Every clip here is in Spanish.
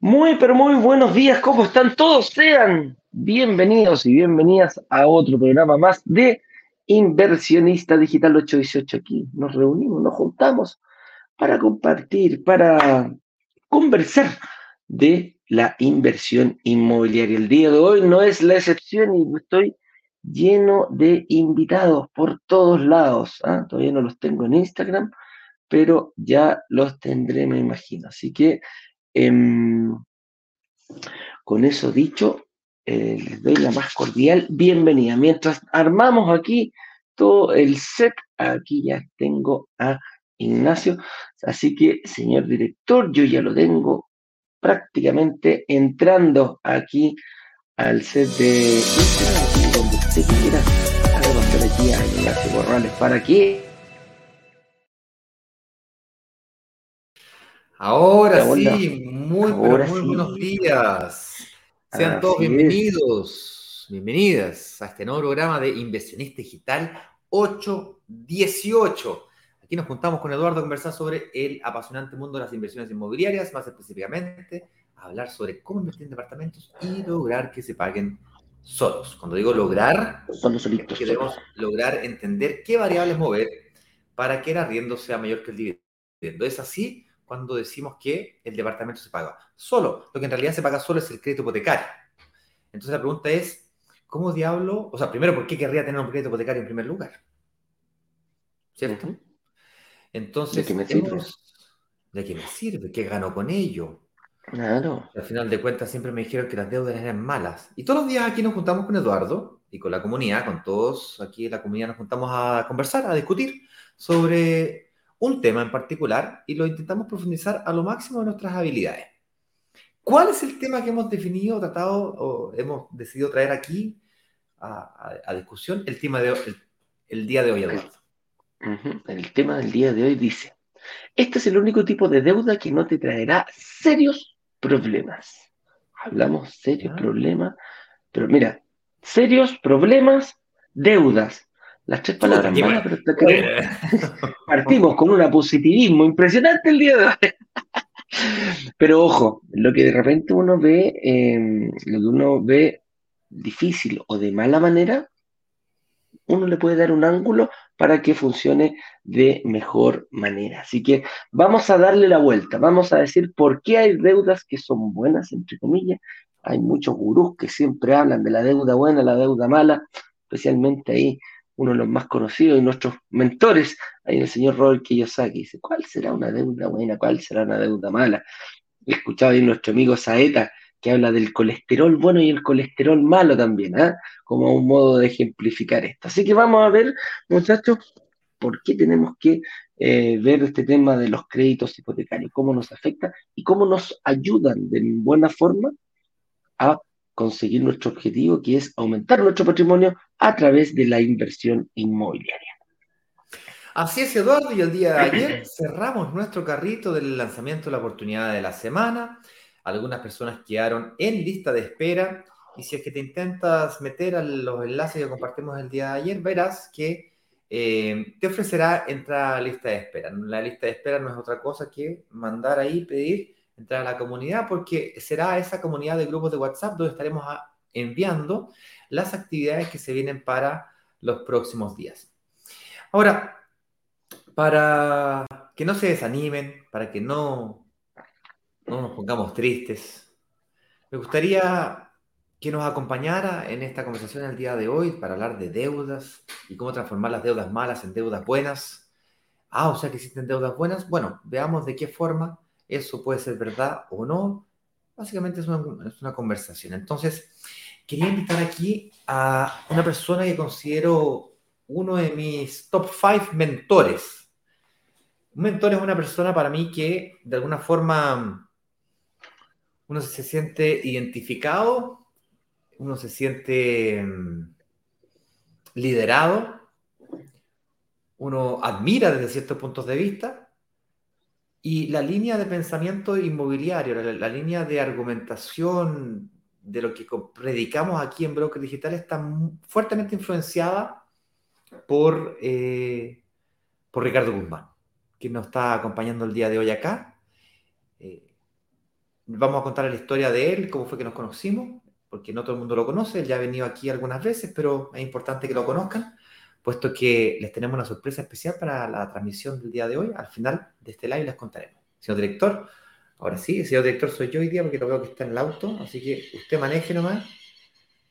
Muy, pero muy buenos días, ¿cómo están todos? Sean bienvenidos y bienvenidas a otro programa más de Inversionista Digital 818. Aquí nos reunimos, nos juntamos para compartir, para conversar de la inversión inmobiliaria. El día de hoy no es la excepción y estoy lleno de invitados por todos lados. ¿ah? Todavía no los tengo en Instagram, pero ya los tendré, me imagino. Así que em, con eso dicho, eh, les doy la más cordial bienvenida. Mientras armamos aquí todo el set, aquí ya tengo a Ignacio. Así que, señor director, yo ya lo tengo prácticamente entrando aquí al set de Instagram, donde usted quiera. Haga aquí a Ignacio Borrales para que Ahora sí, muy, muy buenos días. Sean todos bienvenidos, bienvenidas a este nuevo programa de Inversionista Digital 818. Aquí nos juntamos con Eduardo a conversar sobre el apasionante mundo de las inversiones inmobiliarias, más específicamente hablar sobre cómo invertir en departamentos y lograr que se paguen solos. Cuando digo lograr, Son solitos, queremos lograr entender qué variables mover para que el arriendo sea mayor que el dividendo. ¿Es así? cuando decimos que el departamento se paga solo. Lo que en realidad se paga solo es el crédito hipotecario. Entonces la pregunta es, ¿cómo diablo? O sea, primero, ¿por qué querría tener un crédito hipotecario en primer lugar? ¿Cierto? Entonces, ¿De qué me sirve? ¿De qué me sirve? ¿Qué gano con ello? Claro. Al final de cuentas siempre me dijeron que las deudas eran malas. Y todos los días aquí nos juntamos con Eduardo y con la comunidad, con todos aquí en la comunidad nos juntamos a conversar, a discutir sobre un tema en particular y lo intentamos profundizar a lo máximo de nuestras habilidades. ¿Cuál es el tema que hemos definido, tratado o hemos decidido traer aquí a, discusión? El tema de el, día de hoy, Eduardo. El tema del día de hoy dice, este es el único tipo de deuda que no te traerá serios problemas. Hablamos serios problemas, pero mira, serios problemas, deudas. Las tres palabras malas, pero partimos con un positivismo impresionante el día de hoy. pero ojo, lo que de repente uno ve, em, lo que uno ve difícil o de mala manera, uno le puede dar un ángulo para que funcione de mejor manera. Así que vamos a darle la vuelta, vamos a decir por qué hay deudas que son buenas, entre comillas. Hay muchos gurús que siempre hablan de la deuda buena, la deuda mala, especialmente ahí uno de los más conocidos y nuestros mentores, ahí el señor Robert Kiyosaki, dice, ¿cuál será una deuda buena? ¿Cuál será una deuda mala? He escuchado ahí nuestro amigo Saeta, que habla del colesterol bueno y el colesterol malo también, ¿ah? como un modo de ejemplificar esto. Así que vamos a ver, muchachos, por qué tenemos que eh, ver este tema de los créditos hipotecarios, cómo nos afecta y cómo nos ayudan de buena forma a conseguir nuestro objetivo, que es aumentar nuestro patrimonio a través de la inversión inmobiliaria. Así es, Eduardo, y el día de ayer cerramos nuestro carrito del lanzamiento de la oportunidad de la semana. Algunas personas quedaron en lista de espera y si es que te intentas meter a los enlaces que compartimos el día de ayer, verás que eh, te ofrecerá entrar a la lista de espera. La lista de espera no es otra cosa que mandar ahí, pedir entrar a la comunidad, porque será esa comunidad de grupos de WhatsApp donde estaremos enviando las actividades que se vienen para los próximos días. Ahora, para que no se desanimen, para que no, no nos pongamos tristes, me gustaría que nos acompañara en esta conversación el día de hoy para hablar de deudas y cómo transformar las deudas malas en deudas buenas. Ah, o sea que existen deudas buenas. Bueno, veamos de qué forma eso puede ser verdad o no. Básicamente es una, conversación. Entonces, quería invitar aquí a una persona que considero uno de mis top five mentores. Un mentor es una persona para mí que de alguna forma uno se siente identificado, uno se siente mm, liderado, uno admira desde ciertos puntos de vista y la línea de pensamiento inmobiliario, la, línea de argumentación de lo que predicamos aquí en Broker Digital está fuertemente influenciada por, eh, por Ricardo Guzmán, que nos está acompañando el día de hoy acá. Eh, vamos a contar la historia de él, cómo fue que nos conocimos, porque no todo el mundo lo conoce, él ya ha venido aquí algunas veces, pero es importante que lo conozcan, puesto que les tenemos una sorpresa especial para la transmisión del día de hoy. Al final de este live les contaremos. Señor director, ahora sí, el señor director soy yo hoy día porque lo veo que está en el auto, así que usted maneje nomás.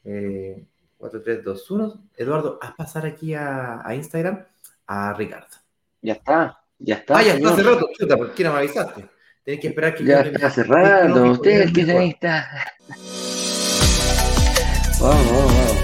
Eh, 4, 3, 2, 1. Eduardo, haz pasar aquí a, a Instagram a Ricardo. Ya está, ya está. Ah, ya está cerrado. Chuta, ¿por qué no me avisaste? Tenés que esperar que ya está cerrado. Usted que ahí está. Vamos, vamos, vamos.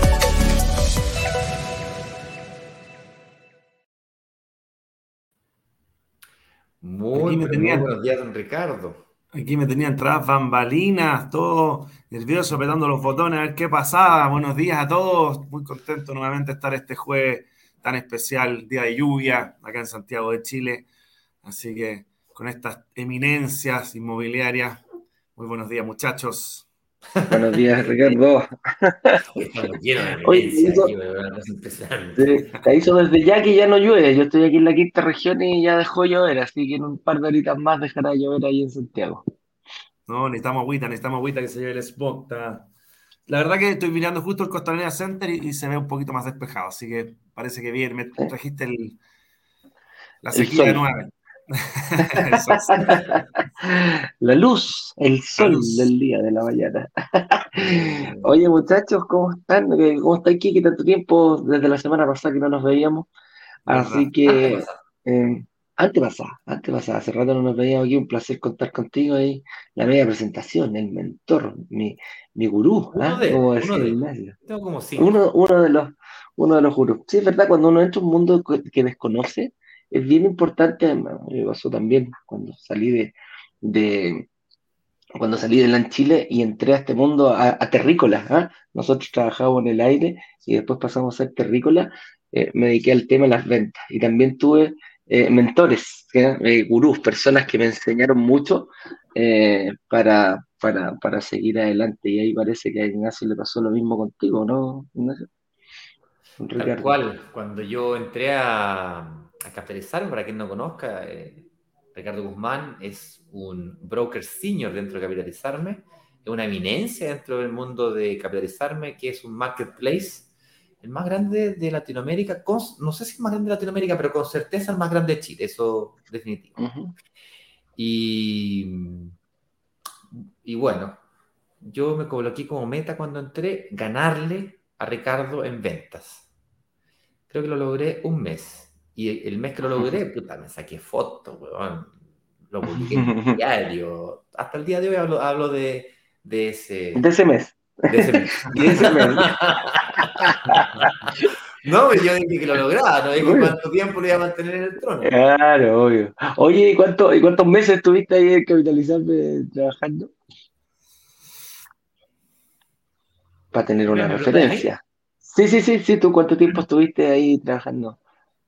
Muy, muy buenos días, don Ricardo. Aquí me tenían tras bambalinas, todo nervioso, apretando los botones, a ver qué pasaba. Buenos días a todos. Muy contento nuevamente de estar este jueves tan especial, día de lluvia, acá en Santiago de Chile. Así que con estas eminencias inmobiliarias, muy buenos días, muchachos. Buenos días, Ricardo. Oye, te hizo desde ya que ya no llueve. Yo estoy aquí en la quinta región y ya dejó llover, así que en un par de horitas más dejará llover ahí en Santiago. No, necesitamos agüita, necesitamos agüita que se lleve el spot. La verdad que estoy mirando justo el Costanera Center y, se ve un poquito más despejado, así que parece que bien. Me trajiste el, la sequía nueva. La luz, el sol del día de la mañana. Oye, muchachos, ¿cómo están? ¿Cómo está aquí? Que tanto tiempo desde la semana pasada que no nos veíamos. Así que, eh, antes pasaba, hace rato no nos veíamos aquí, un placer contar contigo ahí, la media presentación, el mentor, mi, mi gurú, uno, de, uno, de, como uno, uno, de los uno de los gurús. Sí, es verdad, cuando uno entra en un mundo que desconoce, es bien importante, me pasó también cuando salí de, de cuando salí de LAN Chile y entré a este mundo a, terrícola. ¿ah? Nosotros trabajábamos en el aire y después pasamos a ser terrícola. Eh, me dediqué al tema de las ventas y también tuve eh, mentores, eh, gurús, personas que me enseñaron mucho para, para, para, seguir adelante. Y ahí parece que a Ignacio le pasó lo mismo contigo, ¿no, Ignacio? Tal cual, cuando yo entré a, a capitalizar, para quien no conozca, eh, Ricardo Guzmán es un broker senior dentro de Capitalizarme, es una eminencia dentro del mundo de Capitalizarme, que es un marketplace, el más grande de Latinoamérica, no sé si es más grande de Latinoamérica, pero con certeza el más grande de Chile, eso definitivo. y, y bueno, yo me coloqué como meta cuando entré ganarle a Ricardo en ventas. Creo que lo logré un mes. Y el mes que lo logré, puta, me saqué fotos, weón. Lo publiqué en diario. Hasta el día de hoy hablo, hablo de, de, ese... De ese mes. De ese mes. de ese mes. no, yo dije que lo lograba, no dije cuánto tiempo lo iba a mantener en el trono. Claro, obvio. Oye, ¿y, cuánto, ¿y cuántos meses estuviste ahí en Capitalizarme trabajando? Para tener una referencia. Sí, sí, sí, sí, ¿tú cuánto tiempo estuviste ahí trabajando?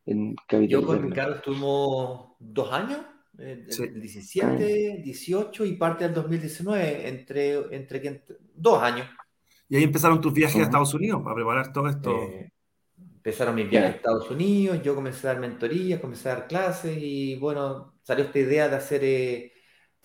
Yo con Ricardo estuvimos dos años, eh, 17, 18 y parte del 2019, entre, entre, dos años. Y ahí empezaron tus viajes a Estados Unidos para preparar todo esto. Eh, empezaron mis viajes a Estados Unidos, yo comencé a dar mentorías, comencé a dar clases y bueno, salió esta idea de hacer, eh,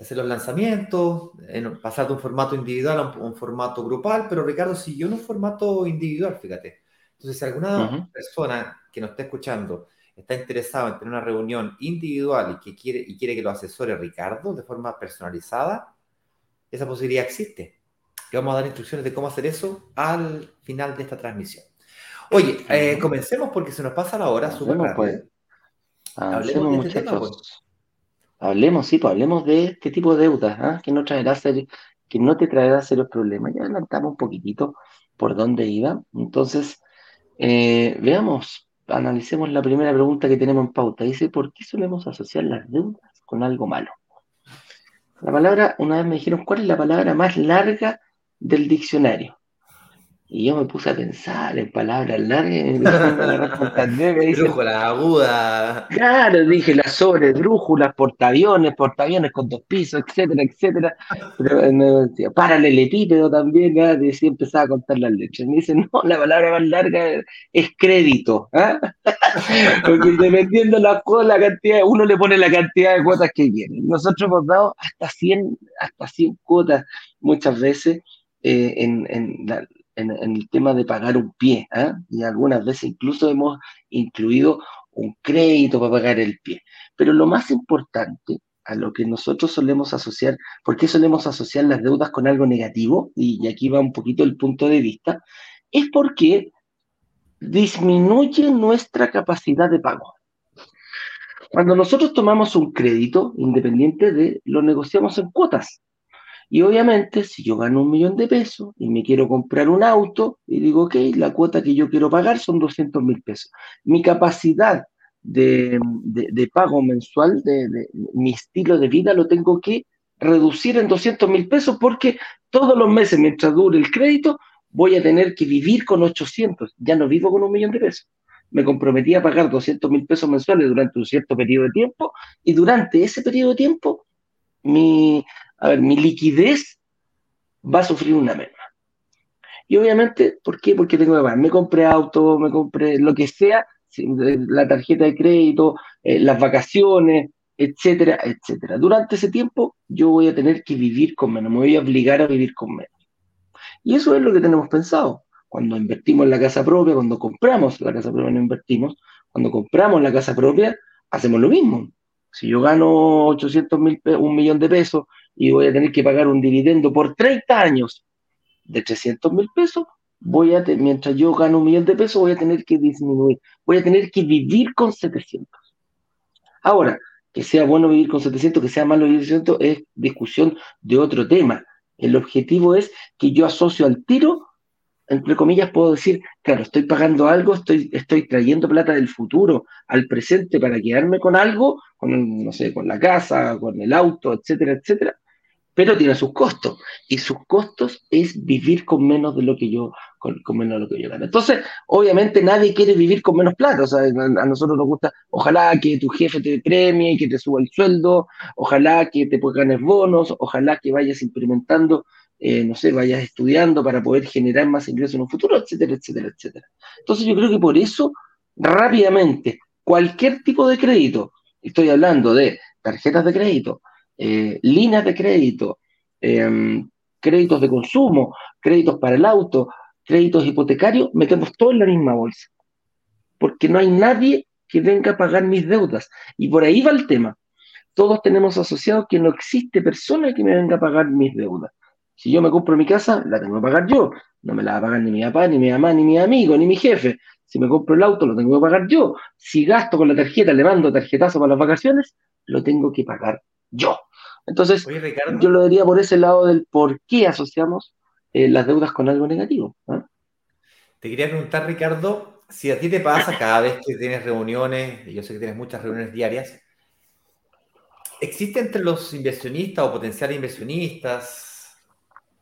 de hacer los lanzamientos, en, pasar de un formato individual a un, formato grupal, pero Ricardo siguió en un formato individual, fíjate. Entonces, si alguna persona que nos está escuchando está interesado en tener una reunión individual y que quiere, y quiere que lo asesore Ricardo de forma personalizada, esa posibilidad existe. Y vamos a dar instrucciones de cómo hacer eso al final de esta transmisión. Oye, eh, comencemos porque se nos pasa la hora súper pues. Hablemos, de este tema, pues. Hablemos, sí, pues hablemos de este tipo de deudas, ¿ah? que, no traerá que no te traerá serios problemas. Ya adelantamos un poquitito por dónde iba. Entonces, eh, veamos, analicemos la primera pregunta que tenemos en pauta. Dice, ¿por qué solemos asociar las deudas con algo malo? La palabra, una vez me dijeron, ¿cuál es la palabra más larga del diccionario? Y yo me puse a pensar en palabras largas Drújula aguda. Claro, dije las sobre, drújulas, portaaviones, portaaviones con dos pisos, etcétera, etcétera. Pero me decía, paralelepípedo también, ¿eh? y empezaba a contar las letras. Me dice, no, la palabra más larga es crédito. ¿eh? Porque dependiendo la, la cantidad, uno le pone la cantidad de cuotas que quiere. Nosotros hemos dado hasta 100, hasta 100 cuotas muchas veces eh, en, en la, en, el tema de pagar un pie, ¿eh? y algunas veces incluso hemos incluido un crédito para pagar el pie. Pero lo más importante a lo que nosotros solemos asociar, ¿por qué solemos asociar las deudas con algo negativo? Y, aquí va un poquito el punto de vista, es porque disminuye nuestra capacidad de pago. Cuando nosotros tomamos un crédito, independiente de, lo negociamos en cuotas. Y obviamente, si yo gano un millón de pesos y me quiero comprar un auto, y digo, ok, la cuota que yo quiero pagar son 200 mil pesos. Mi capacidad de, pago mensual, de, mi estilo de vida, lo tengo que reducir en 200 mil pesos porque todos los meses, mientras dure el crédito, voy a tener que vivir con 800. Ya no vivo con un millón de pesos. Me comprometí a pagar 200 mil pesos mensuales durante un cierto periodo de tiempo y durante ese periodo de tiempo mi, a ver, mi liquidez va a sufrir una merma. Y obviamente, ¿por qué? Porque tengo que pagar. Me compré auto, me compré lo que sea, la tarjeta de crédito, eh, las vacaciones, etcétera, etcétera. Durante ese tiempo yo voy a tener que vivir con menos, me voy a obligar a vivir con menos. Y eso es lo que tenemos pensado. Cuando invertimos en la casa propia, cuando compramos la casa propia, no invertimos, cuando compramos la casa propia, hacemos lo mismo. Si yo gano 800 mil, un millón de pesos y voy a tener que pagar un dividendo por 30 años de 300 mil pesos, voy a mientras yo gano un millón de pesos, voy a tener que disminuir, voy a tener que vivir con 700. Ahora, que sea bueno vivir con 700, que sea malo vivir con 700, es discusión de otro tema. El objetivo es que yo asocio al tiro entre comillas, puedo decir, claro, estoy pagando algo, estoy, estoy trayendo plata del futuro al presente para quedarme con algo, con, no sé, con la casa, con el auto, etcétera, etcétera, pero tiene sus costos. Y sus costos es vivir con menos de lo que yo, con, menos de lo que yo gano. Entonces, obviamente nadie quiere vivir con menos plata. O sea, a nosotros nos gusta, ojalá que tu jefe te premie y que te suba el sueldo, ojalá que te ganes bonos, ojalá que vayas implementando eh, no sé, vayas estudiando para poder generar más ingresos en un futuro, etcétera, etcétera, etcétera. Entonces yo creo que por eso, rápidamente, cualquier tipo de crédito, estoy hablando de tarjetas de crédito, eh, líneas de crédito, em, créditos de consumo, créditos para el auto, créditos hipotecarios, metemos todo en la misma bolsa. Porque no hay nadie que venga a pagar mis deudas. Y por ahí va el tema. Todos tenemos asociado que no existe persona que me venga a pagar mis deudas. Si yo me compro mi casa, la tengo que pagar yo. No me la va a pagar ni mi papá, ni mi mamá, ni mi amigo, ni mi jefe. Si me compro el auto, lo tengo que pagar yo. Si gasto con la tarjeta, le mando tarjetazo para las vacaciones, lo tengo que pagar yo. Entonces, yo lo diría por ese lado del por qué asociamos eh, las deudas con algo negativo. ¿ah? Te quería preguntar, Ricardo, si a ti te pasa cada vez que tienes reuniones, y yo sé que tienes muchas reuniones diarias, ¿existe entre los inversionistas o potenciales inversionistas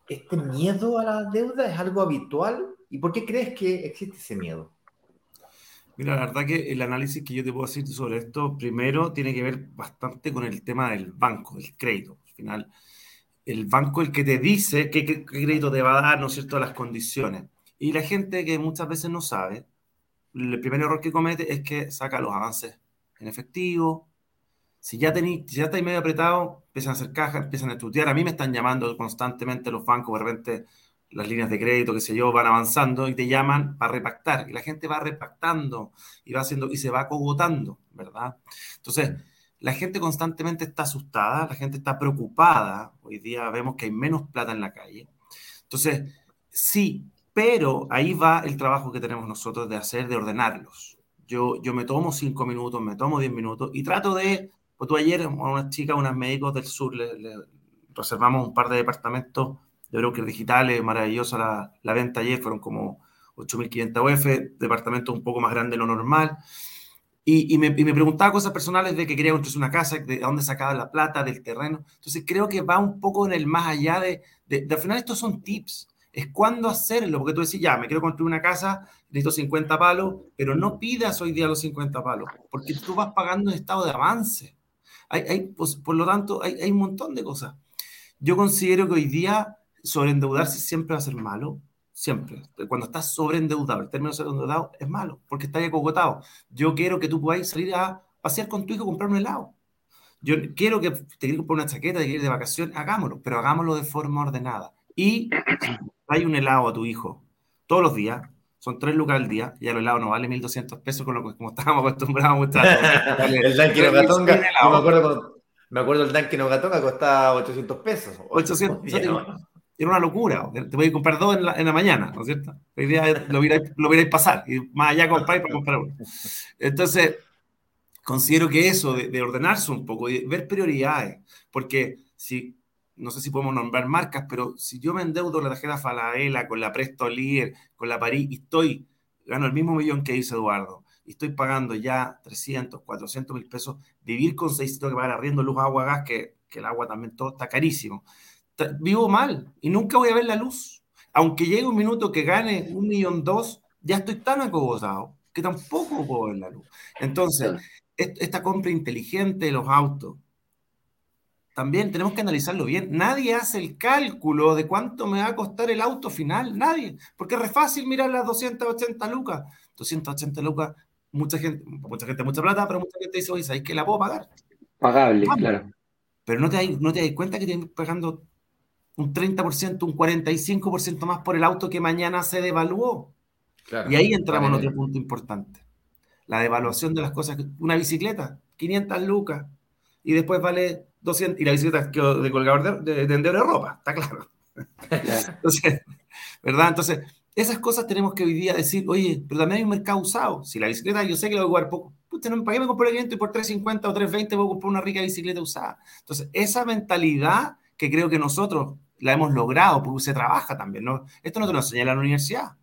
¿Este miedo a la deuda es algo habitual? ¿Y por qué crees que existe ese miedo? Mira, la verdad que el análisis que yo te puedo decir sobre esto, primero, tiene que ver bastante con el tema del banco, del crédito. Al final, el banco el que te dice qué, crédito te va a dar, ¿no es cierto?, las condiciones. Y la gente que muchas veces no sabe, el primer error que comete es que saca los avances en efectivo, si ya, tení, ya estáis medio apretado, empiezan a hacer cajas, empiezan a estudiar. A mí me están llamando constantemente los bancos, de repente las líneas de crédito, qué sé yo, van avanzando y te llaman para repactar. Y la gente va repactando y va haciendo y se va cogotando, ¿verdad? Entonces, la gente constantemente está asustada, la gente está preocupada. Hoy día vemos que hay menos plata en la calle. Entonces, sí, pero ahí va el trabajo que tenemos nosotros de hacer, de ordenarlos. Yo, yo me tomo cinco minutos, me tomo diez minutos y trato de pues tú ayer a unas chicas, unas médicos del sur, le, reservamos un par de departamentos de brokers digitales, maravillosa la, la venta ayer, fueron como 8.500 UF, departamentos un poco más grandes de lo normal. Y, y, me, y, me, preguntaba cosas personales de que quería construir una casa, de dónde sacaba la plata, del terreno. Entonces creo que va un poco en el más allá de, de, de al final estos son tips. es cuándo hacerlo, porque tú decís, ya, me quiero construir una casa, necesito 50 palos, pero no pidas hoy día los 50 palos, porque tú vas pagando en estado de avance. Hay, hay pues, por lo tanto, hay, hay un montón de cosas. Yo considero que hoy día sobreendeudarse siempre va a ser malo, siempre. Cuando estás sobreendeudado, el término sobreendeudado es malo, porque estás acogotado. Yo quiero que tú puedas salir a pasear con tu hijo, comprar un helado. Yo quiero que te quieras comprar una chaqueta, de ir de vacaciones, hagámoslo, pero hagámoslo de forma ordenada. Y hay un helado a tu hijo todos los días, son tres lucas al día, y el helado no vale 1.200 pesos con lo que como estábamos acostumbrados a El Danke no Gatonga, me acuerdo, me acuerdo el no Gatonga costaba 800 pesos. 800, era una locura. Te voy a comprar dos en la, en la mañana, ¿no es cierto? Lo miráis, lo pasar y más allá compráis para comprar uno. Entonces, considero que eso de, ordenarse un poco, de ver prioridades, porque si, no sé si podemos nombrar marcas, pero si yo me endeudo la tarjeta Falaela, con la Presto Líder, con la París, y estoy, gano el mismo millón que dice Eduardo, y estoy pagando ya 300, 400 mil pesos, vivir con 600 que pagar arriendo, luz, agua, gas, que, que el agua también todo está carísimo vivo mal y nunca voy a ver la luz. Aunque llegue un minuto que gane un millón dos, ya estoy tan acogotado que tampoco puedo ver la luz. Entonces, esta compra inteligente de los autos, también tenemos que analizarlo bien. Nadie hace el cálculo de cuánto me va a costar el auto final, nadie, porque es re fácil mirar las 280 lucas. 280 lucas, mucha gente, mucha gente, mucha plata, pero mucha gente dice, oye, ¿sabes que la puedo pagar? Pagable, claro. Pero no te, no te das cuenta que tienes pagando un 30%, un 45% más por el auto que mañana se devaluó. y ahí entramos en otro punto importante. La devaluación de las cosas. Una bicicleta, 500 lucas, y después vale 200, y la bicicleta de colgador de, de, de, ropa, está claro. Entonces, ¿verdad? Entonces, esas cosas tenemos que hoy día decir, oye, pero también hay un mercado usado. Si la bicicleta yo sé que la voy a jugar poco, puta, ¿para qué me compro el 500 y por 350 o 320 voy a comprar una rica bicicleta usada? Entonces, esa mentalidad que creo que nosotros la hemos logrado, porque se trabaja también, ¿no? Esto no te lo enseña la universidad.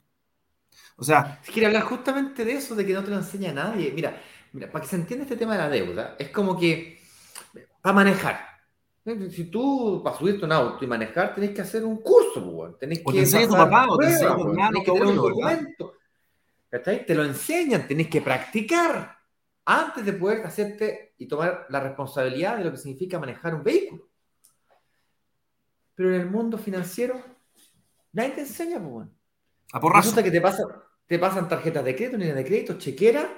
O sea... Si quiere hablar justamente de eso, de que no te lo enseña nadie. Mira, mira, para que se entienda este tema de la deuda, es como que para manejar. Si tú, para subirte un auto y manejar, tenés que hacer un curso, pues, tenés que... Te tu papá, o te enseña tu hermano, que un documento. Te lo enseñan, tenés que practicar antes de poder hacerte y tomar la responsabilidad de lo que significa manejar un vehículo. Pero en el mundo financiero, nadie te enseña, pues, bueno. A por Resulta que te, te pasan tarjetas de crédito, líneas de crédito, chequera,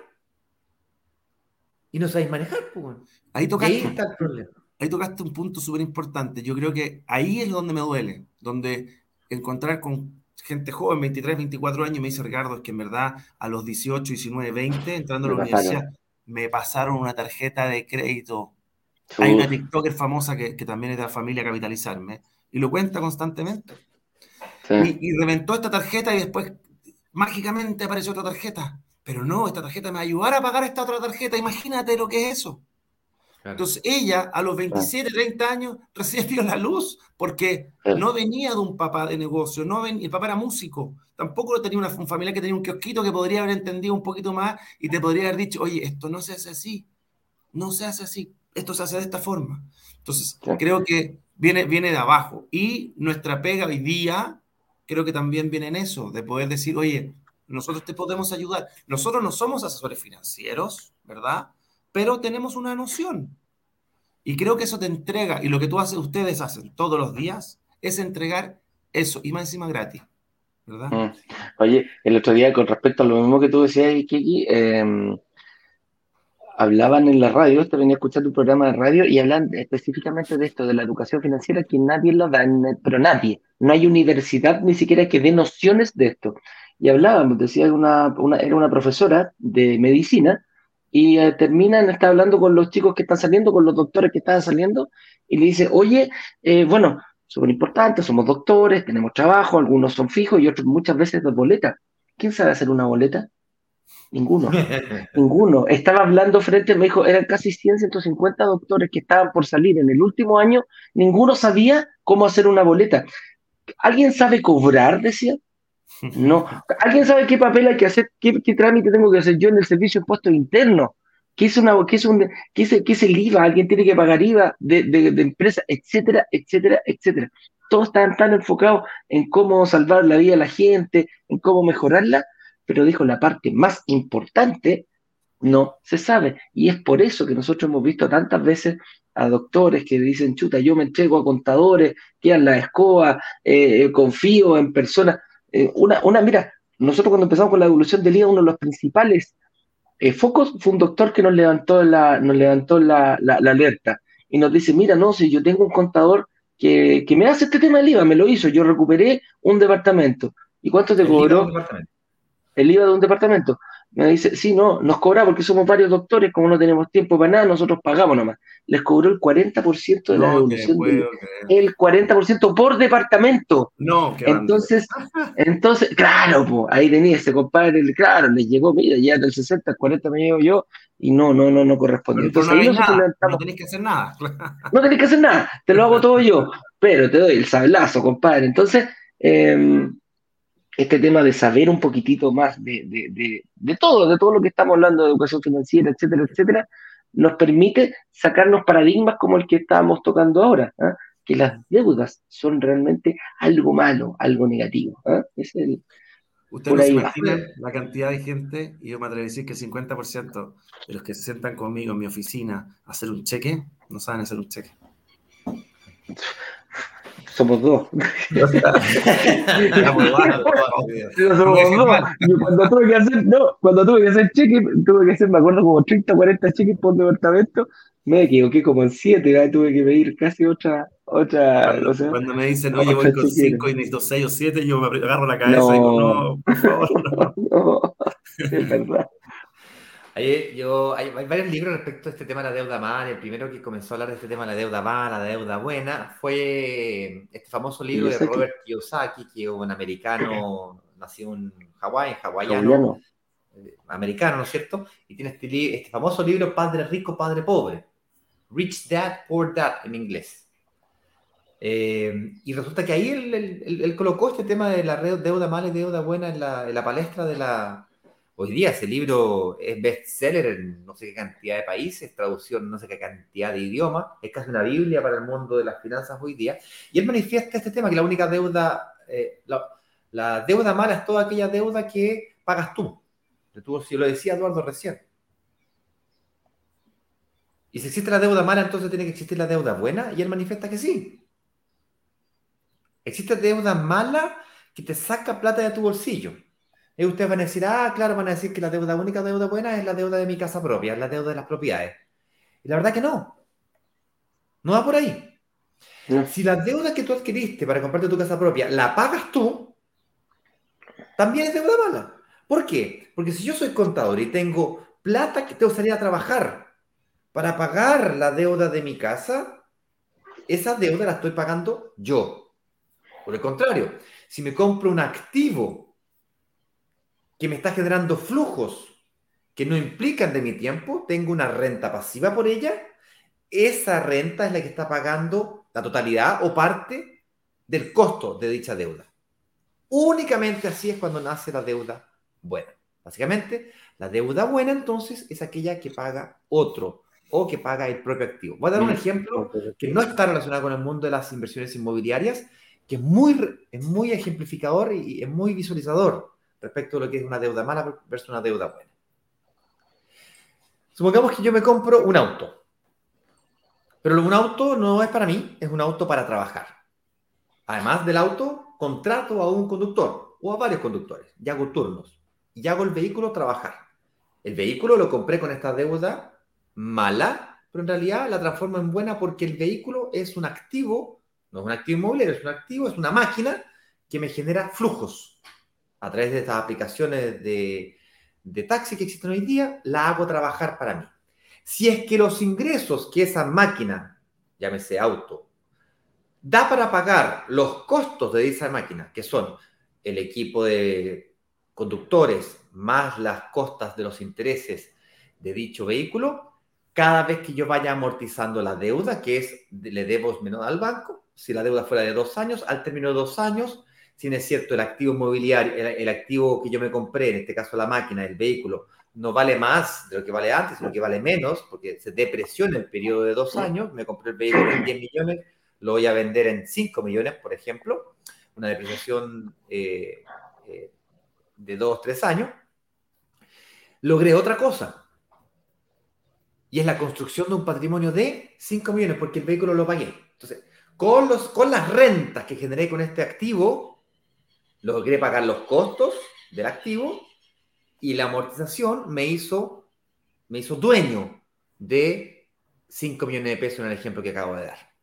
y no sabéis manejar, pues. Ahí tocaste, ahí está el problema. Ahí tocaste un punto súper importante. Yo creo que ahí es donde me duele, donde encontrar con gente joven, 23, 24 años, me dice Ricardo, es que en verdad a los 18, 19, 20, entrando a la universidad, me pasaron una tarjeta de crédito. Hay una TikToker famosa que, que, también es de la familia Capitalizarme, y lo cuenta constantemente. Y, reventó esta tarjeta y después mágicamente apareció otra tarjeta. Pero no, esta tarjeta me va a ayudar a pagar esta otra tarjeta. Imagínate lo que es eso. Entonces ella a los 27, 30 años recibió la luz porque no venía de un papá de negocio, no ven, el papá era músico, tampoco tenía una, familia que tenía un kiosquito que podría haber entendido un poquito más y te podría haber dicho, oye, esto no se hace así, no se hace así, esto se hace de esta forma. Entonces creo que viene, viene de abajo. Y nuestra pega hoy día, creo que también viene en eso, de poder decir, oye, nosotros te podemos ayudar. Nosotros no somos asesores financieros, ¿verdad? Pero tenemos una noción. Y creo que eso te entrega, y lo que tú haces, ustedes hacen todos los días, es entregar eso, y más encima gratis. ¿verdad? Mm. Oye, el otro día, con respecto a lo mismo que tú decías, Kiki, eh, hablaban en la radio, este venía escuchando un programa de radio y hablan específicamente de esto, de la educación financiera, que nadie lo da, pero nadie, no hay universidad ni siquiera que dé nociones de esto. Y hablábamos, decía una, era una profesora de medicina y eh, terminan, está hablando con los chicos que están saliendo, con los doctores que están saliendo, y le dice, oye, eh, bueno, súper importante, somos doctores, tenemos trabajo, algunos son fijos y otros muchas veces de boleta. ¿Quién sabe hacer una boleta? Ninguno, ninguno. Estaba hablando frente, me dijo, eran casi 100, 150 doctores que estaban por salir en el último año, ninguno sabía cómo hacer una boleta. ¿Alguien sabe cobrar? Decía. No. ¿Alguien sabe qué papel hay que hacer? ¿Qué, trámite tengo que hacer yo en el servicio de impuesto interno? ¿Qué es, una, qué es, un, qué es, qué es el IVA? Alguien tiene que pagar IVA de, de, empresa, etcétera, etcétera, etcétera. Todos están tan enfocados en cómo salvar la vida de la gente, en cómo mejorarla, pero dijo la parte más importante no se sabe. Y es por eso que nosotros hemos visto tantas veces a doctores que dicen, chuta, yo me entrego a contadores, quedan la escoba, eh, confío en personas. Eh, una, una, mira, nosotros cuando empezamos con la evolución del IVA, uno de los principales eh, focos fue un doctor que nos levantó la, nos levantó la, la, alerta y nos dice, mira, no, si yo tengo un contador que, que, me hace este tema del IVA, me lo hizo, yo recuperé un departamento. ¿Y cuánto te cobró? El IVA de un departamento. Me dice, sí, no, nos cobra porque somos varios doctores, como no tenemos tiempo para nada, nosotros pagamos nomás. Les cobró el 40% de la devolución. el 40% por departamento. No, qué Entonces, entonces, claro, pues, ahí tenía ese compadre, claro, les llegó, mira, ya del 60 al 40 me llevo yo, y no, no, no, no corresponde. entonces, no, nada, no tenés que hacer nada. no tenés que hacer nada, te lo hago todo yo, pero te doy el sablazo, compadre. Entonces, eh, este tema de saber un poquitito más de, de, de, todo, de todo lo que estamos hablando de educación financiera, etcétera, etcétera, nos permite sacarnos paradigmas como el que estábamos tocando ahora, ¿ah? que las deudas son realmente algo malo, algo negativo. ¿ah? Es el, Usted no se imagina la cantidad de gente, y yo me atrevo a decir que el 50% de los que se sientan conmigo en mi oficina a hacer un cheque, no saben hacer un cheque. Somos dos. somos dos. cuando tuve que hacer, no, cuando tuve que hacer cheque, tuve que hacer, me acuerdo, como 30, 40 cheques por departamento, me equivoqué como en 7, tuve que pedir casi otra, otra, cuando, sé, cuando me dicen, oye, voy con 5 y necesito 6 o 7, yo me agarro la cabeza y digo, no, por favor, no. no es verdad. Hay, yo, hay, varios libros respecto a este tema de la deuda mala. El primero que comenzó a hablar de este tema de la deuda mala, la deuda buena, fue este famoso libro de Robert Kiyosaki, que es un americano, nació en Hawái, hawaiano, eh, americano, ¿no es cierto? Y tiene este, este, famoso libro Padre Rico, Padre Pobre. Rich Dad, Poor Dad en inglés. Eh, y resulta que ahí él, él, colocó este tema de la deuda mala y deuda buena en la, en la palestra de la, Hoy día ese libro es bestseller en no sé qué cantidad de países, traducción en no sé qué cantidad de idiomas, es casi una Biblia para el mundo de las finanzas hoy día. Y él manifiesta este tema, que la única deuda, eh, la, deuda mala es toda aquella deuda que pagas tú. tú si lo decía Eduardo recién. Y si existe la deuda mala, entonces tiene que existir la deuda buena, y él manifiesta que sí. Existe deuda mala que te saca plata de tu bolsillo. Y ustedes van a decir, ah, claro, van a decir que la deuda única, deuda buena, es la deuda de mi casa propia, es la deuda de las propiedades. Y la verdad que no. No va por ahí. Si la deuda que tú adquiriste para comprarte tu casa propia la pagas tú, también es deuda mala. ¿Por qué? Porque si yo soy contador y tengo plata que te gustaría trabajar para pagar la deuda de mi casa, esa deuda la estoy pagando yo. Por el contrario, si me compro un activo que me está generando flujos que no implican de mi tiempo, tengo una renta pasiva por ella, esa renta es la que está pagando la totalidad o parte del costo de dicha deuda. Únicamente así es cuando nace la deuda buena. Básicamente, la deuda buena entonces es aquella que paga otro o que paga el propio activo. Voy a dar un ejemplo que no está relacionado con el mundo de las inversiones inmobiliarias, que es muy, es muy ejemplificador y es muy visualizador respecto a lo que es una deuda mala versus una deuda buena. Supongamos que yo me compro un auto, pero un auto no es para mí, es un auto para trabajar. Además del auto, contrato a un conductor o a varios conductores y hago turnos y hago el vehículo trabajar. El vehículo lo compré con esta deuda mala, pero en realidad la transformo en buena porque el vehículo es un activo, no es un activo inmobiliario, es un activo, es una máquina que me genera flujos a través de estas aplicaciones de, taxi que existen hoy día, la hago trabajar para mí. Si es que los ingresos que esa máquina, llámese auto, da para pagar los costos de esa máquina, que son el equipo de conductores más las costas de los intereses de dicho vehículo, cada vez que yo vaya amortizando la deuda, que es, le debo menos al banco, si la deuda fuera de dos años, al término de dos años, si es cierto, el activo inmobiliario, el, activo que yo me compré, en este caso la máquina, el vehículo, no vale más de lo que vale antes, sino que vale menos, porque se depresiona el periodo de dos años, me compré el vehículo en 10 millones, lo voy a vender en 5 millones, por ejemplo, una depreciación eh, eh, de dos, tres años, logré otra cosa. Y es la construcción de un patrimonio de 5 millones, porque el vehículo lo pagué. Entonces, con, los, con las rentas que generé con este activo, logré pagar los costos del activo y la amortización me hizo, me hizo dueño de 5 millones de pesos en el ejemplo que acabo de dar.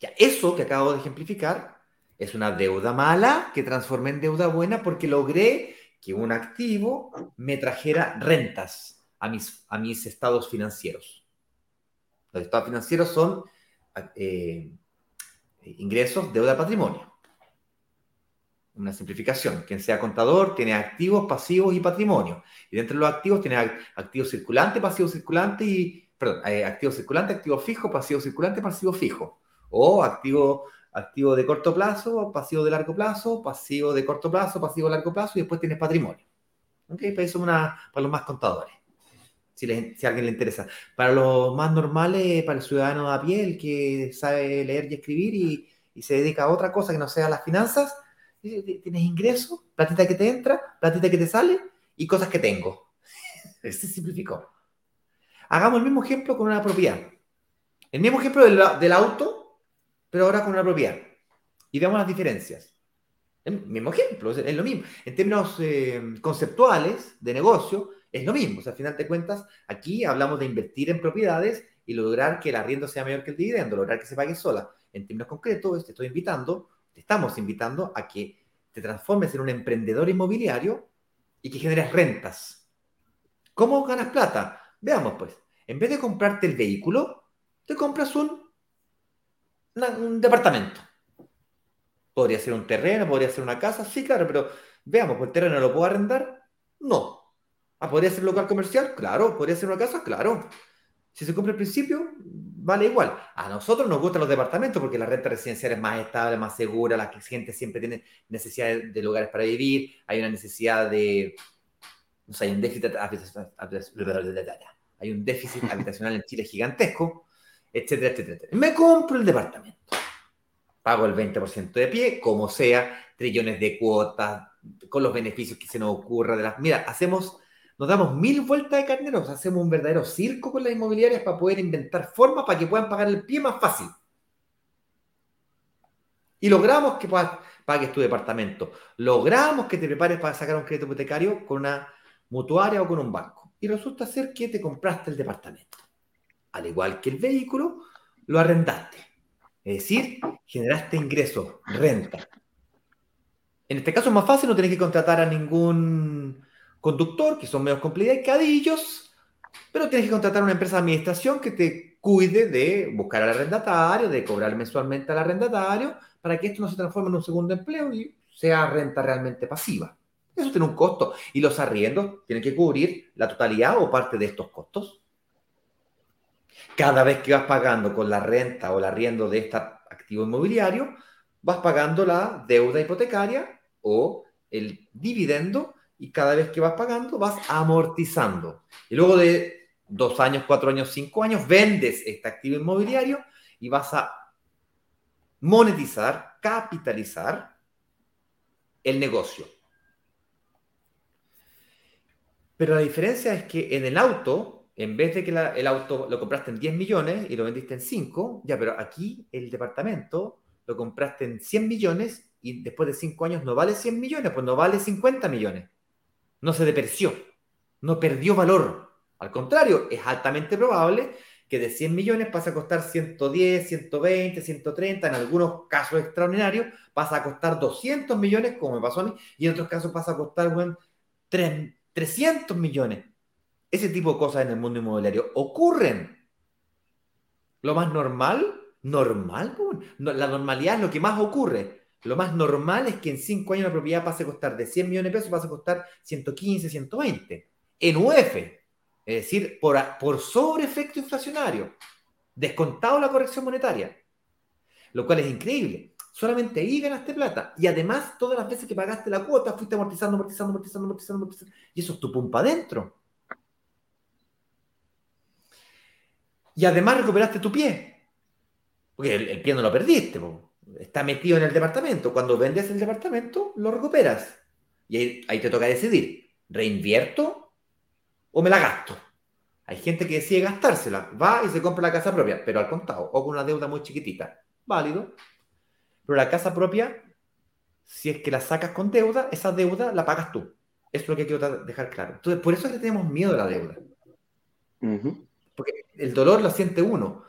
Ya, eso que acabo de ejemplificar es una deuda mala que transformé en deuda buena porque logré que un activo me trajera rentas a mis, a mis estados financieros. Los estados financieros son eh, ingresos, deuda, patrimonio. Una simplificación. Quien sea contador tiene activos, pasivos y patrimonio. Y dentro de los activos tiene activos circulantes, pasivos circulantes y, perdón, eh, activo circulante, activo fijo, pasivo circulante, pasivo fijo. O activo, activo de corto plazo, pasivo de largo plazo, pasivo de corto plazo, pasivo de largo plazo y después tienes patrimonio. ¿Ok? Para eso una, para los más contadores. Si, a alguien le interesa. Para los más normales, para el ciudadano a pie, el que sabe leer y escribir y se dedica a otra cosa que no sea las finanzas, tienes ingresos, platita que te entra, platita que te sale y cosas que tengo. Se simplificó. Hagamos el mismo ejemplo con una propiedad. El mismo ejemplo del, auto, pero ahora con una propiedad. Y veamos las diferencias. El mismo ejemplo, es, lo mismo. En términos eh, conceptuales de negocio, es lo mismo. O sea, al final de cuentas, aquí hablamos de invertir en propiedades y lograr que el arriendo sea mayor que el dividendo, lograr que se pague sola. En términos concretos, te estoy invitando te estamos invitando a que te transformes en un emprendedor inmobiliario y que generes rentas. ¿Cómo ganas plata? Veamos pues, en vez de comprarte el vehículo, te compras un, departamento. Podría ser un terreno, podría ser una casa, sí, claro, pero veamos, ¿el terreno lo puedo arrendar? No. Ah, ¿Podría ser local comercial? Claro. ¿Podría ser una casa? Claro. Si se compra al principio, vale igual. A nosotros nos gustan los departamentos porque la renta residencial es más estable, más segura, la gente siempre tiene necesidad de lugares para vivir, hay una necesidad de... No sé, hay un déficit, hay un déficit habitacional en Chile gigantesco, etcétera, etcétera, etcétera. Me compro el departamento. Pago el 20% de pie, como sea, trillones de cuotas, con los beneficios que se nos ocurra de las... Mira, hacemos nos damos mil vueltas de carneros, hacemos un verdadero circo con las inmobiliarias para poder inventar formas para que puedan pagar el pie más fácil. Y logramos que pagues tu departamento. Logramos que te prepares para sacar un crédito hipotecario con una mutuaria o con un banco. Y resulta ser que te compraste el departamento. Al igual que el vehículo, lo arrendaste. Es decir, generaste ingresos, renta. En este caso es más fácil, no tenés que contratar a ningún conductor, que son menos complicadillos, pero tienes que contratar una empresa de administración que te cuide de buscar al arrendatario, de cobrar mensualmente al arrendatario, para que esto no se transforme en un segundo empleo y sea renta realmente pasiva. Eso tiene un costo y los arriendos tienen que cubrir la totalidad o parte de estos costos. Cada vez que vas pagando con la renta o el arriendo de este activo inmobiliario, vas pagando la deuda hipotecaria o el dividendo y cada vez que vas pagando vas amortizando. Y luego de dos años, cuatro años, cinco años, vendes este activo inmobiliario y vas a monetizar, capitalizar el negocio. Pero la diferencia es que en el auto, en vez de que el auto lo compraste en 10 millones y lo vendiste en 5, ya, pero aquí el departamento lo compraste en 100 millones y después de 5 años no vale 100 millones, pues no vale 50 millones no se depreció, no perdió valor. Al contrario, es altamente probable que de 100 millones pase a costar 110, 120, 130, en algunos casos extraordinarios pasa a costar 200 millones, como me pasó a mí, y en otros casos pasa a costar bueno, 300 millones. Ese tipo de cosas en el mundo inmobiliario ocurren. Lo más normal, normal, la normalidad es lo que más ocurre. Lo más normal es que en 5 años una propiedad pase a costar de 100 millones de pesos, pase a costar 115, 120. En UF, es decir, por, por sobre efecto inflacionario, descontado la corrección monetaria, lo cual es increíble. Solamente ahí ganaste plata. Y además, todas las veces que pagaste la cuota, fuiste amortizando, amortizando, amortizando, amortizando, amortizando. Y eso es tu pumpa adentro. Y además recuperaste tu pie. Porque el, pie no lo perdiste. Está metido en el departamento. Cuando vendes el departamento, lo recuperas. Y ahí, ahí te toca decidir. ¿Reinvierto o me la gasto? Hay gente que decide gastársela. Va y se compra la casa propia, pero al contado. O con una deuda muy chiquitita. Válido. Pero la casa propia, si es que la sacas con deuda, esa deuda la pagas tú. Eso es lo que quiero dejar claro. Entonces, por eso es que tenemos miedo a la deuda. Porque el dolor lo siente uno.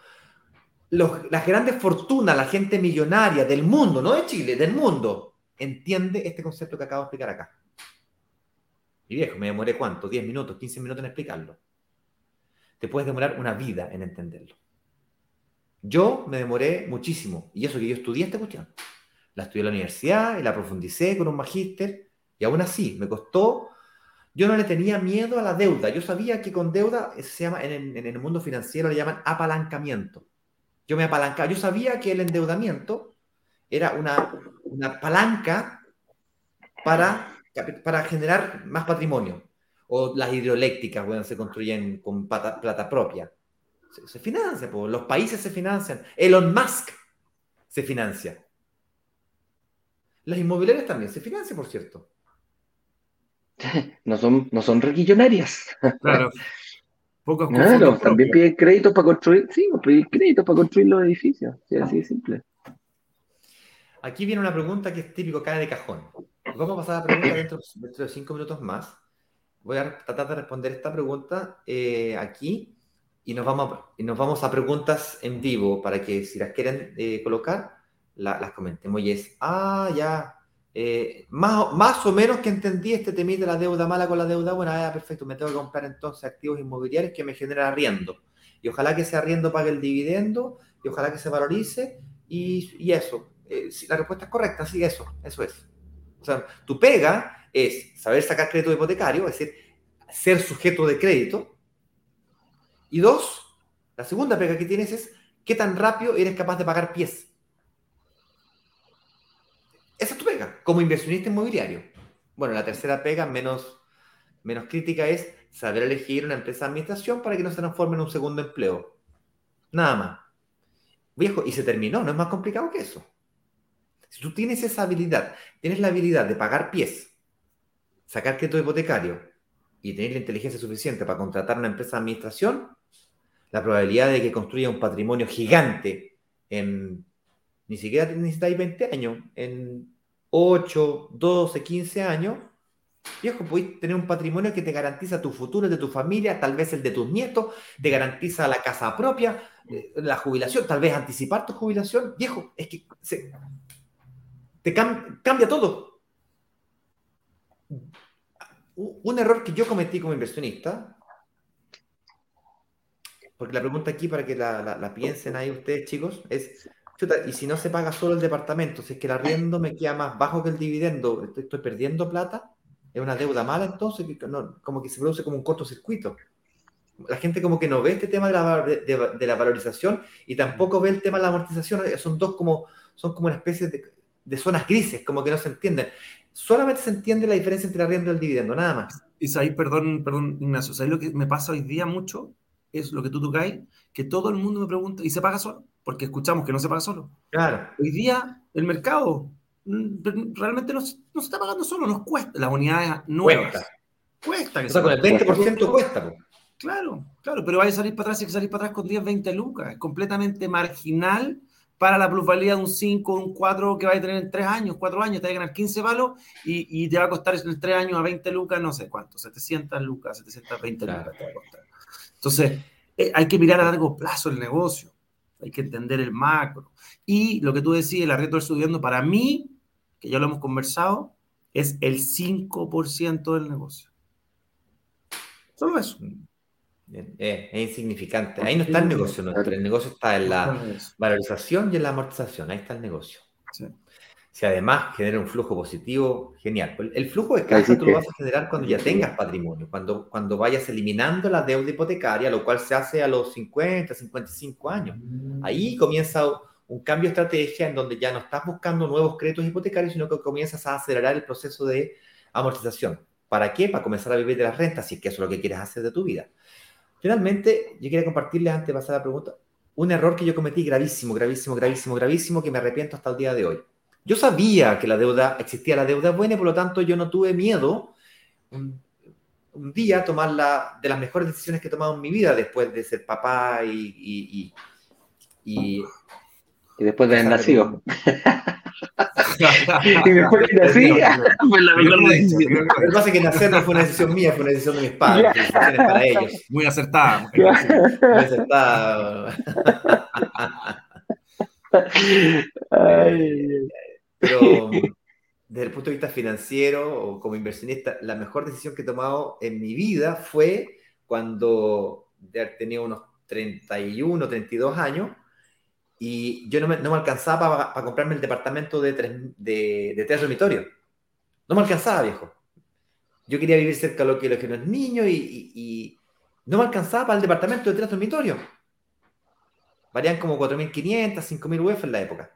Las grandes fortunas, la gente millonaria del mundo, no de Chile, del mundo, entiende este concepto que acabo de explicar acá. Y viejo, me demoré cuánto, 10 minutos, 15 minutos en explicarlo. Te puedes demorar una vida en entenderlo. Yo me demoré muchísimo, y eso que yo estudié esta cuestión. La estudié en la universidad y la profundicé con un magíster, y aún así me costó. Yo no le tenía miedo a la deuda. Yo sabía que con deuda se llama, en el, mundo financiero le llaman apalancamiento. Yo me apalancaba. Yo sabía que el endeudamiento era una, una palanca para, para generar más patrimonio. O las hidroeléctricas, bueno, se construyen con plata propia se, financia, los países se financian, Elon Musk se financia. Las inmobiliarias también se financian, por cierto. No son, no son requillonarias. Claro. Pocos claro, también piden créditos para construir, sí, pues, piden créditos para construir los edificios. así de simple. Aquí viene una pregunta que es típico, cae de cajón. Vamos a pasar a la pregunta dentro, de cinco minutos más. Voy a tratar de responder esta pregunta eh, aquí y nos vamos a, y nos vamos a preguntas en vivo para que si las quieren eh, colocar, las comentemos. Y es, ah, ya, eh, más, más o menos que entendí este temita de la deuda mala con la deuda buena, ah, perfecto, me tengo que comprar entonces activos inmobiliarios que me generen arriendo. Y ojalá que ese arriendo pague el dividendo, y ojalá que se valorice, y, y eso. Eh, si la respuesta es correcta, sí, eso, eso es. O sea, tu pega es saber sacar crédito hipotecario, es decir, ser sujeto de crédito, y dos, la segunda pega que tienes es qué tan rápido eres capaz de pagar pies. Esa es tu pega, como inversionista inmobiliario. Bueno, la tercera pega, menos, menos crítica, es saber elegir una empresa de administración para que no se transforme en un segundo empleo. Nada más. Viejo, y se terminó, no es más complicado que eso. Si tú tienes esa habilidad, tienes la habilidad de pagar pies, sacar crédito hipotecario y tener la inteligencia suficiente para contratar una empresa de administración, la probabilidad de que construya un patrimonio gigante en, ni siquiera necesitáis 20 años, en 8, 12, 15 años, viejo, podéis tener un patrimonio que te garantiza tu futuro, de tu familia, tal vez el de tus nietos, te garantiza la casa propia, eh, la jubilación, tal vez anticipar tu jubilación. Viejo, es que te cambia todo. Un error que yo cometí como inversionista porque la pregunta aquí, para que la, piensen ahí ustedes, chicos, es, ¿y si no se paga solo el departamento? Si es que el arriendo me queda más bajo que el dividendo, ¿estoy, perdiendo plata? ¿Es una deuda mala entonces? como que se produce como un cortocircuito. La gente como que no ve este tema de la, valorización y tampoco ve el tema de la amortización. Son dos como, son como una especie de, zonas grises, como que no se entienden. Solamente se entiende la diferencia entre el arriendo y el dividendo, nada más. Isaí, perdón, perdón, Ignacio, ¿sabes lo que me pasa hoy día mucho? es lo que tú tocáis, que todo el mundo me pregunta, ¿y se paga solo? Porque escuchamos que no se paga solo. Claro. Hoy día el mercado mm, realmente no, no se está pagando solo, nos cuesta. Las unidades nuevas. Cuesta. cuesta o sea, con el 20% cuesta. Claro, claro, pero vaya a salir para atrás y que salir para atrás con 10, 20 lucas. Es completamente marginal para la plusvalía de un 5, un 4 que va a tener en 3 años, 4 años, te va a ganar 15 palos y, y te va a costar en 3 años a 20 lucas, no sé cuánto, 700 lucas, 720 lucas te va a costar. Entonces, eh, hay que mirar a largo plazo el negocio, hay que entender el macro. Y lo que tú decías, el arriendo del subiendo, para mí, que ya lo hemos conversado, es el 5% del negocio. Solo eso. es insignificante. Ahí no está el negocio nuestro. El negocio está en la valorización y en la amortización. Ahí está el negocio. Sí. Si además genera un flujo positivo, genial. El flujo de caja tú lo vas a generar cuando ya tengas patrimonio, cuando, cuando vayas eliminando la deuda hipotecaria, lo cual se hace a los 50, 55 años. Ahí comienza un cambio de estrategia en donde ya no estás buscando nuevos créditos hipotecarios, sino que comienzas a acelerar el proceso de amortización. ¿Para qué? Para comenzar a vivir de las rentas, si es que eso es lo que quieres hacer de tu vida. Finalmente, yo quería compartirles, antes de pasar a la pregunta, un error que yo cometí gravísimo, gravísimo, gravísimo, gravísimo, que me arrepiento hasta el día de hoy. Yo sabía que la deuda, existía la deuda buena y por lo tanto yo no tuve miedo un, día tomar la, de las mejores decisiones que he tomado en mi vida después de ser papá y, y, y después de haber nacido. y después que nací, fue la mejor decisión. Lo que pasa es que nacer no fue una decisión mía, fue una decisión de mis padres. Felicitaciones para ellos. Muy acertada. Muy acertada. Pero desde el punto de vista financiero o como inversionista, la mejor decisión que he tomado en mi vida fue cuando tenía unos 31, 32 años y yo no me, no me alcanzaba para, comprarme el departamento de tres, de, de tres dormitorios. No me alcanzaba, viejo. Yo quería vivir cerca de lo que, lo que los niños y, y, no me alcanzaba para el departamento de tres dormitorios. Varían como 4.500, 5.000 UF en la época.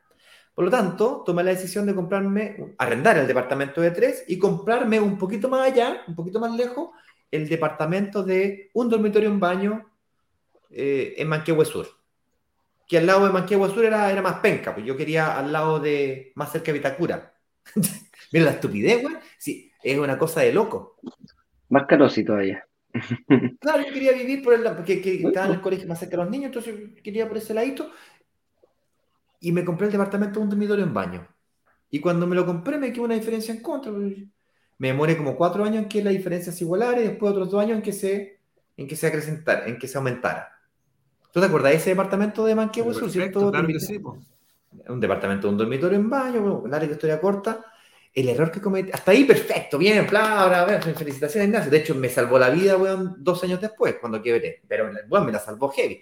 Por lo tanto, tomé la decisión de comprarme, arrendar el departamento de tres y comprarme un poquito más allá, un poquito más lejos, el departamento de un dormitorio, un baño eh, en Manquehue Sur que al lado de Manquehue Sur era, era más penca, pues yo quería al lado de, más cerca de Vitacura. Mira la estupidez, güey. Sí, es una cosa de loco. Más carosi todavía. claro, yo quería vivir por el lado, porque estaba en el colegio más cerca de los niños, entonces quería por ese ladito. Y me compré el departamento de un dormitorio en baño. Y cuando me lo compré me quedó una diferencia en contra. Me demoré como cuatro años en que la diferencia se igualara y después otros dos años en que se, en que se acrecentara, en que se aumentara. ¿Tú te acuerdas de ese departamento de Manquehue Sur, cierto? Claro que sí, Un departamento de un dormitorio en baño, una larga historia corta. El error que cometí, hasta ahí perfecto, bien, bla, felicitaciones Ignacio. De hecho, me salvó la vida, weón, dos años después, cuando quebré. Pero, bueno, me la salvó heavy.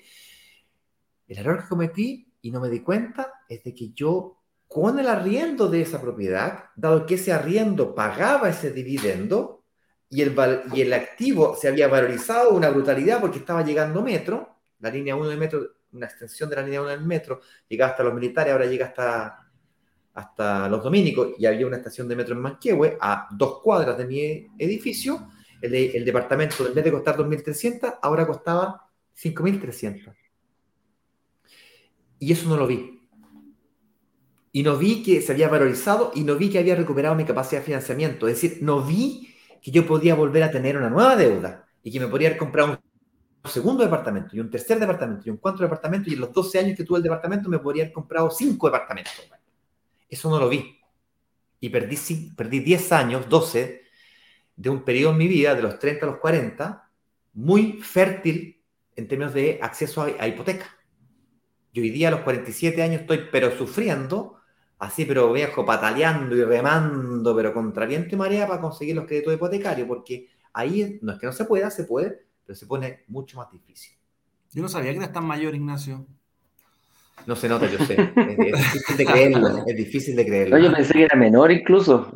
El error que cometí, y no me di cuenta, es de que yo, con el arriendo de esa propiedad, dado que ese arriendo pagaba ese dividendo, y el, y el activo se había valorizado una brutalidad porque estaba llegando metro, la línea 1 del metro, una extensión de la línea 1 del metro, llegaba hasta los militares, ahora llega hasta, hasta los dominicos, y había una estación de metro en Manquehue, a dos cuadras de mi edificio, el, el departamento, en vez de costar 2.300, ahora costaba 5.300. Y eso no lo vi. Y no vi que se había valorizado y no vi que había recuperado mi capacidad de financiamiento. Es decir, no vi que yo podía volver a tener una nueva deuda y que me podría haber comprado un segundo departamento y un tercer departamento y un cuarto departamento y en los 12 años que tuve el departamento me podría haber comprado cinco departamentos. Eso no lo vi. Y perdí, perdí 10 años, 12, de un periodo en mi vida, de los 30 a los 40, muy fértil en términos de acceso a, hipoteca. Yo hoy día a los 47 años estoy pero sufriendo, así pero viejo, pataleando y remando, pero contra viento y marea para conseguir los créditos hipotecarios, porque ahí no es que no se pueda, se puede, pero se pone mucho más difícil. Yo no sabía que eras tan mayor, Ignacio. No se nota, yo sé. Es, difícil de creerlo. Es difícil de creerlo. yo pensé que era menor incluso.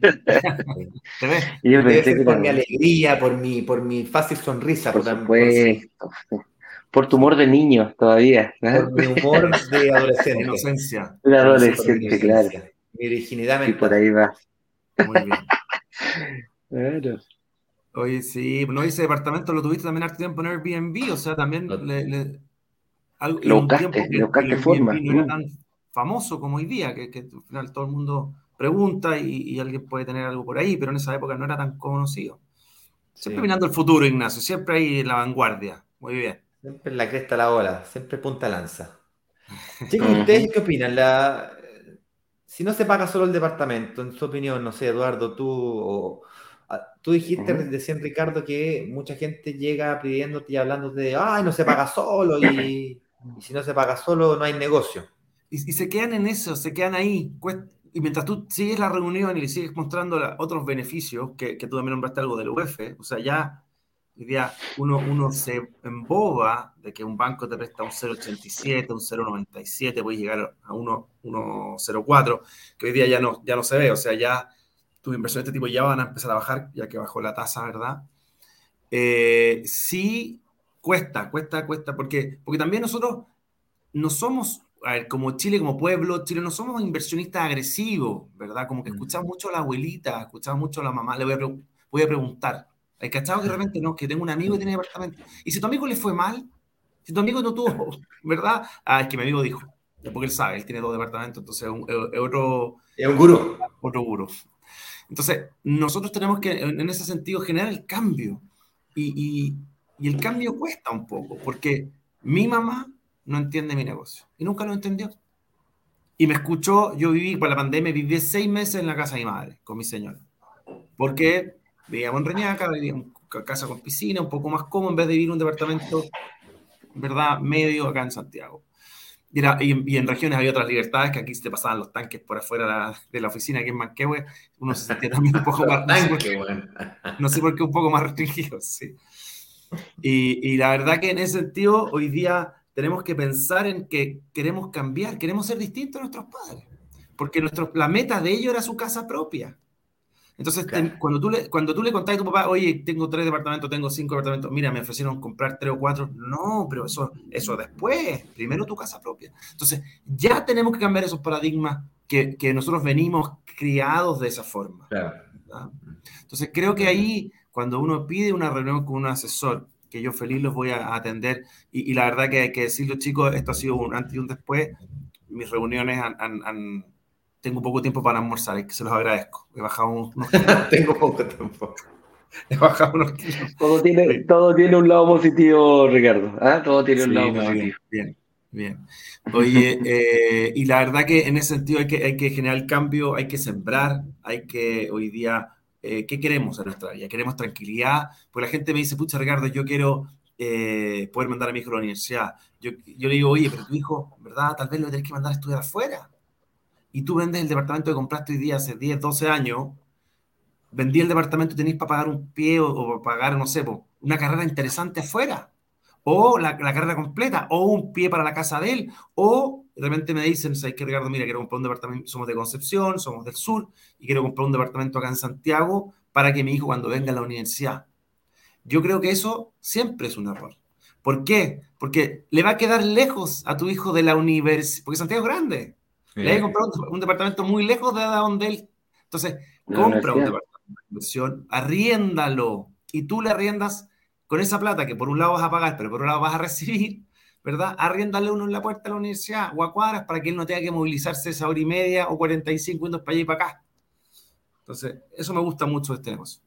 ¿Te ves? Yo pensé que por mi alegría, por mi, por mi fácil sonrisa. Por, supuesto. Por, tu humor de niño todavía. Por mi humor de adolescente. Inocencia. De adolescente, claro. Mi originalidad Y por ahí va. Muy bien. Claro. Oye, sí, no, ese departamento lo tuviste también hace tiempo en Airbnb, o sea, también le, le lo buscaste, lo buscaste forma. No era tan famoso como hoy día, que, que, al final todo el mundo pregunta y, alguien puede tener algo por ahí, pero en esa época no era tan conocido. Siempre mirando el futuro, Ignacio, siempre ahí en la vanguardia. Muy bien. Siempre en la cresta de la ola, siempre punta lanza. Chicos, ¿ustedes qué opinan? La... Si no se paga solo el departamento, en su opinión, no sé, Eduardo, tú o tú dijiste recién, Ricardo, que mucha gente llega pidiéndote y hablando de, ay, no se paga solo y, si no se paga solo no hay negocio. Y, se quedan en eso, se quedan ahí. Y mientras tú sigues la reunión y le sigues mostrando otros beneficios, que, que, tú también nombraste algo del UF, o sea, ya hoy día uno, uno se emboba de que un banco te presta un 0,87, un 0,97, puede llegar a 1,04, que hoy día ya no, ya no se ve, o sea, ya tus inversiones de este tipo ya van a empezar a bajar, ya que bajó la tasa, ¿verdad? Eh, sí, cuesta, cuesta, cuesta, porque, porque también nosotros no somos, a ver, como Chile, como pueblo, Chile no somos inversionistas agresivos, ¿verdad? Como que mm. escuchamos mucho a la abuelita, escuchamos mucho a la mamá, le voy a, voy a preguntar. ¿Hay cachado que realmente no? Que tengo un amigo que tiene departamento. Y si tu amigo le fue mal, si tu amigo no tuvo, ¿verdad? Ah, es que mi amigo dijo, porque él sabe, él tiene dos departamentos, entonces es, un, otro... Es un gurú. Otro gurú. Entonces, nosotros tenemos que, en ese sentido, generar el cambio. Y, y, y el cambio cuesta un poco, porque mi mamá no entiende mi negocio. Y nunca lo entendió. Y me escuchó, yo viví, por la pandemia, viví seis meses en la casa de mi madre, con mi señora. Porque vivíamos en Reñaca, vivíamos en casa con piscina, un poco más cómodo, en vez de vivir en un departamento, ¿verdad?, medio acá en Santiago. Y, y, en, regiones había otras libertades que aquí se te pasaban los tanques por afuera de la oficina, aquí en Manquehue, uno se sentía también un poco más... no, sé por qué, un poco más restringido, sí. Y, y la verdad que en ese sentido, hoy día tenemos que pensar en que queremos cambiar, queremos ser distintos a nuestros padres, porque nuestro, la meta de ellos era su casa propia. Entonces, cuando, tú le, cuando tú le contás a tu papá, oye, tengo tres departamentos, tengo cinco departamentos, mira, me ofrecieron comprar tres o cuatro, no, pero eso, eso después, primero tu casa propia. Entonces, ya tenemos que cambiar esos paradigmas que, que nosotros venimos criados de esa forma. Entonces, creo que ahí, cuando uno pide una reunión con un asesor, que yo feliz los voy a atender. Y, la verdad que hay que decirlo, chicos, esto ha sido un antes y un después. Mis reuniones han, tengo poco tiempo para almorzar, y que se los agradezco. He bajado unos, tengo poco tiempo. He bajado unos kilos. Todo tiene, todo tiene un lado positivo, Ricardo. ¿ah? Todo tiene un lado positivo. Bien, bien. Oye, eh, y la verdad que en ese sentido hay que, hay que generar cambio, hay que sembrar, hay que hoy día eh, ¿qué queremos en nuestra vida? Queremos tranquilidad, porque la gente me dice, pucha Ricardo, yo quiero eh, poder mandar a mi hijo a la universidad. Yo, yo, le digo, oye, pero tu hijo, ¿verdad? Tal vez lo tenés que mandar a estudiar afuera. Y tú vendes el departamento que compraste hoy día hace 10, 12 años, vendí el departamento y tenéis para pagar un pie o, para pagar, no sé, una carrera interesante afuera o la, carrera completa, o un pie para la casa de él, o de repente me dicen, ¿sabes qué, Ricardo? Mira, quiero comprar un departamento, somos de Concepción, somos del sur, y quiero comprar un departamento acá en Santiago para que mi hijo cuando venga a la universidad. Yo creo que eso siempre es un error. ¿Por qué? Porque le va a quedar lejos a tu hijo de la universidad, porque Santiago es grande. Le hay que comprar un, departamento muy lejos de donde él. Entonces, compra un departamento de inversión, arriéndalo, y tú le arriendas con esa plata que por un lado vas a pagar, pero por otro lado vas a recibir, ¿verdad? Arriéndale uno en la puerta de la universidad o a cuadras para que él no tenga que movilizarse esa hora y media o 45 minutos para allá y para acá. Entonces, eso me gusta mucho de este negocio.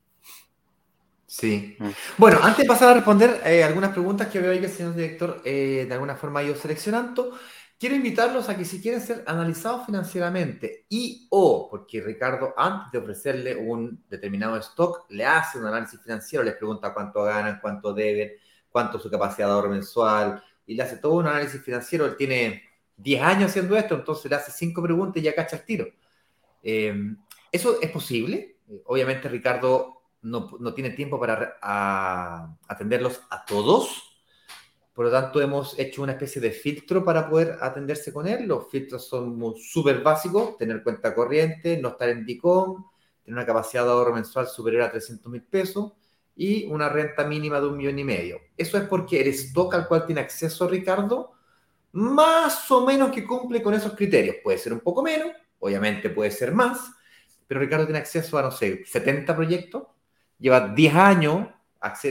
Sí. Mm. Bueno, antes de pasar a responder eh, algunas preguntas que veo ahí que el señor director eh, de alguna forma ha ido seleccionando, quiero invitarlos a que si quieren ser analizados financieramente y o, porque Ricardo antes de ofrecerle un determinado stock, le hace un análisis financiero, les pregunta cuánto ganan, cuánto deben, cuánto es su capacidad de ahorro mensual, y le hace todo un análisis financiero. Él tiene 10 años haciendo esto, entonces le hace 5 preguntas y ya cacha el tiro. Eh, ¿Eso es posible? obviamente Ricardo no, no, tiene tiempo para atenderlos a todos, por lo tanto, hemos hecho una especie de filtro para poder atenderse con él. Los filtros son súper básicos, tener cuenta corriente, no estar en DICOM, tener una capacidad de ahorro mensual superior a 300 mil pesos y una renta mínima de un millón y medio. Eso es porque el stock al cual tiene acceso Ricardo, más o menos que cumple con esos criterios. Puede ser un poco menos, obviamente puede ser más, pero Ricardo tiene acceso a, no sé, 70 proyectos, lleva 10 años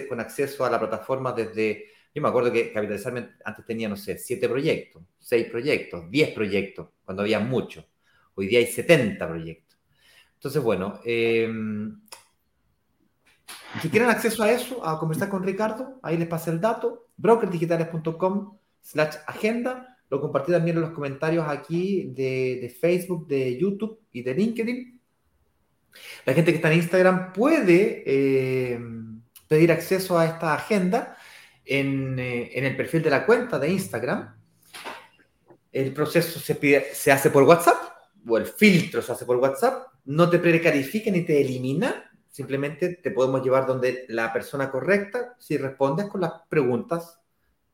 con acceso a la plataforma desde me acuerdo que Capitalizarme antes tenía, no sé, 7 proyectos, 6 proyectos, 10 proyectos, cuando había muchos. Hoy día hay 70 proyectos. Entonces, bueno, em, si quieren acceso a eso, a conversar con Ricardo, ahí les pasé el dato, brokerdigitales.com slash agenda. Lo compartí también en los comentarios aquí de, Facebook, de YouTube y de LinkedIn. La gente que está en Instagram puede em, pedir acceso a esta agenda eh, en, el perfil de la cuenta de Instagram. El proceso se, pide, se hace por WhatsApp, o el filtro se hace por WhatsApp, no te precarifica ni te elimina, simplemente te podemos llevar donde la persona correcta si respondes con las preguntas,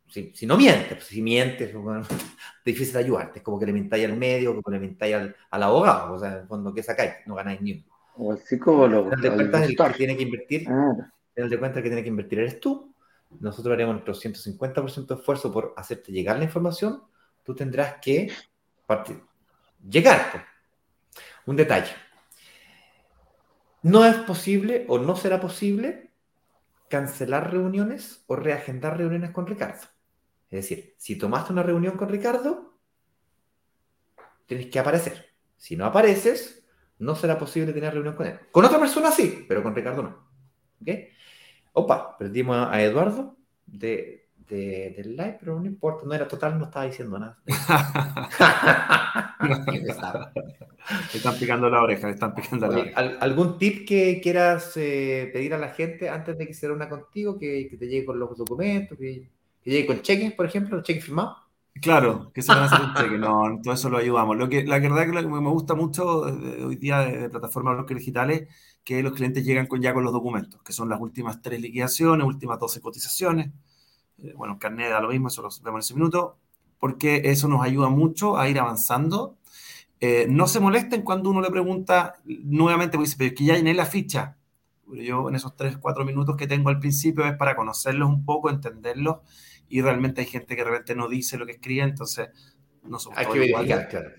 si, si no mientes, pues, si mientes, es difícil ayudarte, es como que le mintáis al medio, como le mintáis al, al, abogado, o sea, en el fondo que sacáis, no ganáis ni uno. O el psicólogo. de cuentas, el que tiene que invertir, ah. el de cuenta que tiene que invertir eres tú, nosotros haremos nuestro 150% de esfuerzo por hacerte llegar la información, tú tendrás que llegar. Un detalle. No es posible o no será posible cancelar reuniones o reagendar reuniones con Ricardo. Es decir, si tomaste una reunión con Ricardo, tienes que aparecer. Si no apareces, no será posible tener reunión con él. Con otra persona sí, pero con Ricardo no. ¿Ok? Opa, perdimos a Eduardo de, del live, pero no importa, no era total, no estaba diciendo nada. le están picando la oreja, le están picando la oreja. ¿Algún tip que quieras eh, pedir a la gente antes de que se reúna contigo, que, te llegue con los documentos, que, llegue con cheques, por ejemplo, cheques firmados? Claro, que se van a hacer un cheque, no, todo eso lo ayudamos. Lo que, la verdad que me gusta mucho hoy día de, de plataformas bloques digitales, que los clientes llegan con, ya con los documentos, que son las últimas tres liquidaciones, últimas 12 cotizaciones. Eh, bueno, carnet da lo mismo, eso lo vemos en ese minuto, porque eso nos ayuda mucho a ir avanzando. Eh, no se molesten cuando uno le pregunta nuevamente, porque dice, pero es que ya llené la ficha. Yo en esos 3, 4 minutos que tengo al principio es para conocerlos un poco, entenderlos y realmente hay gente que de repente no dice lo que escribe, entonces no somos Hay que verificar, claro.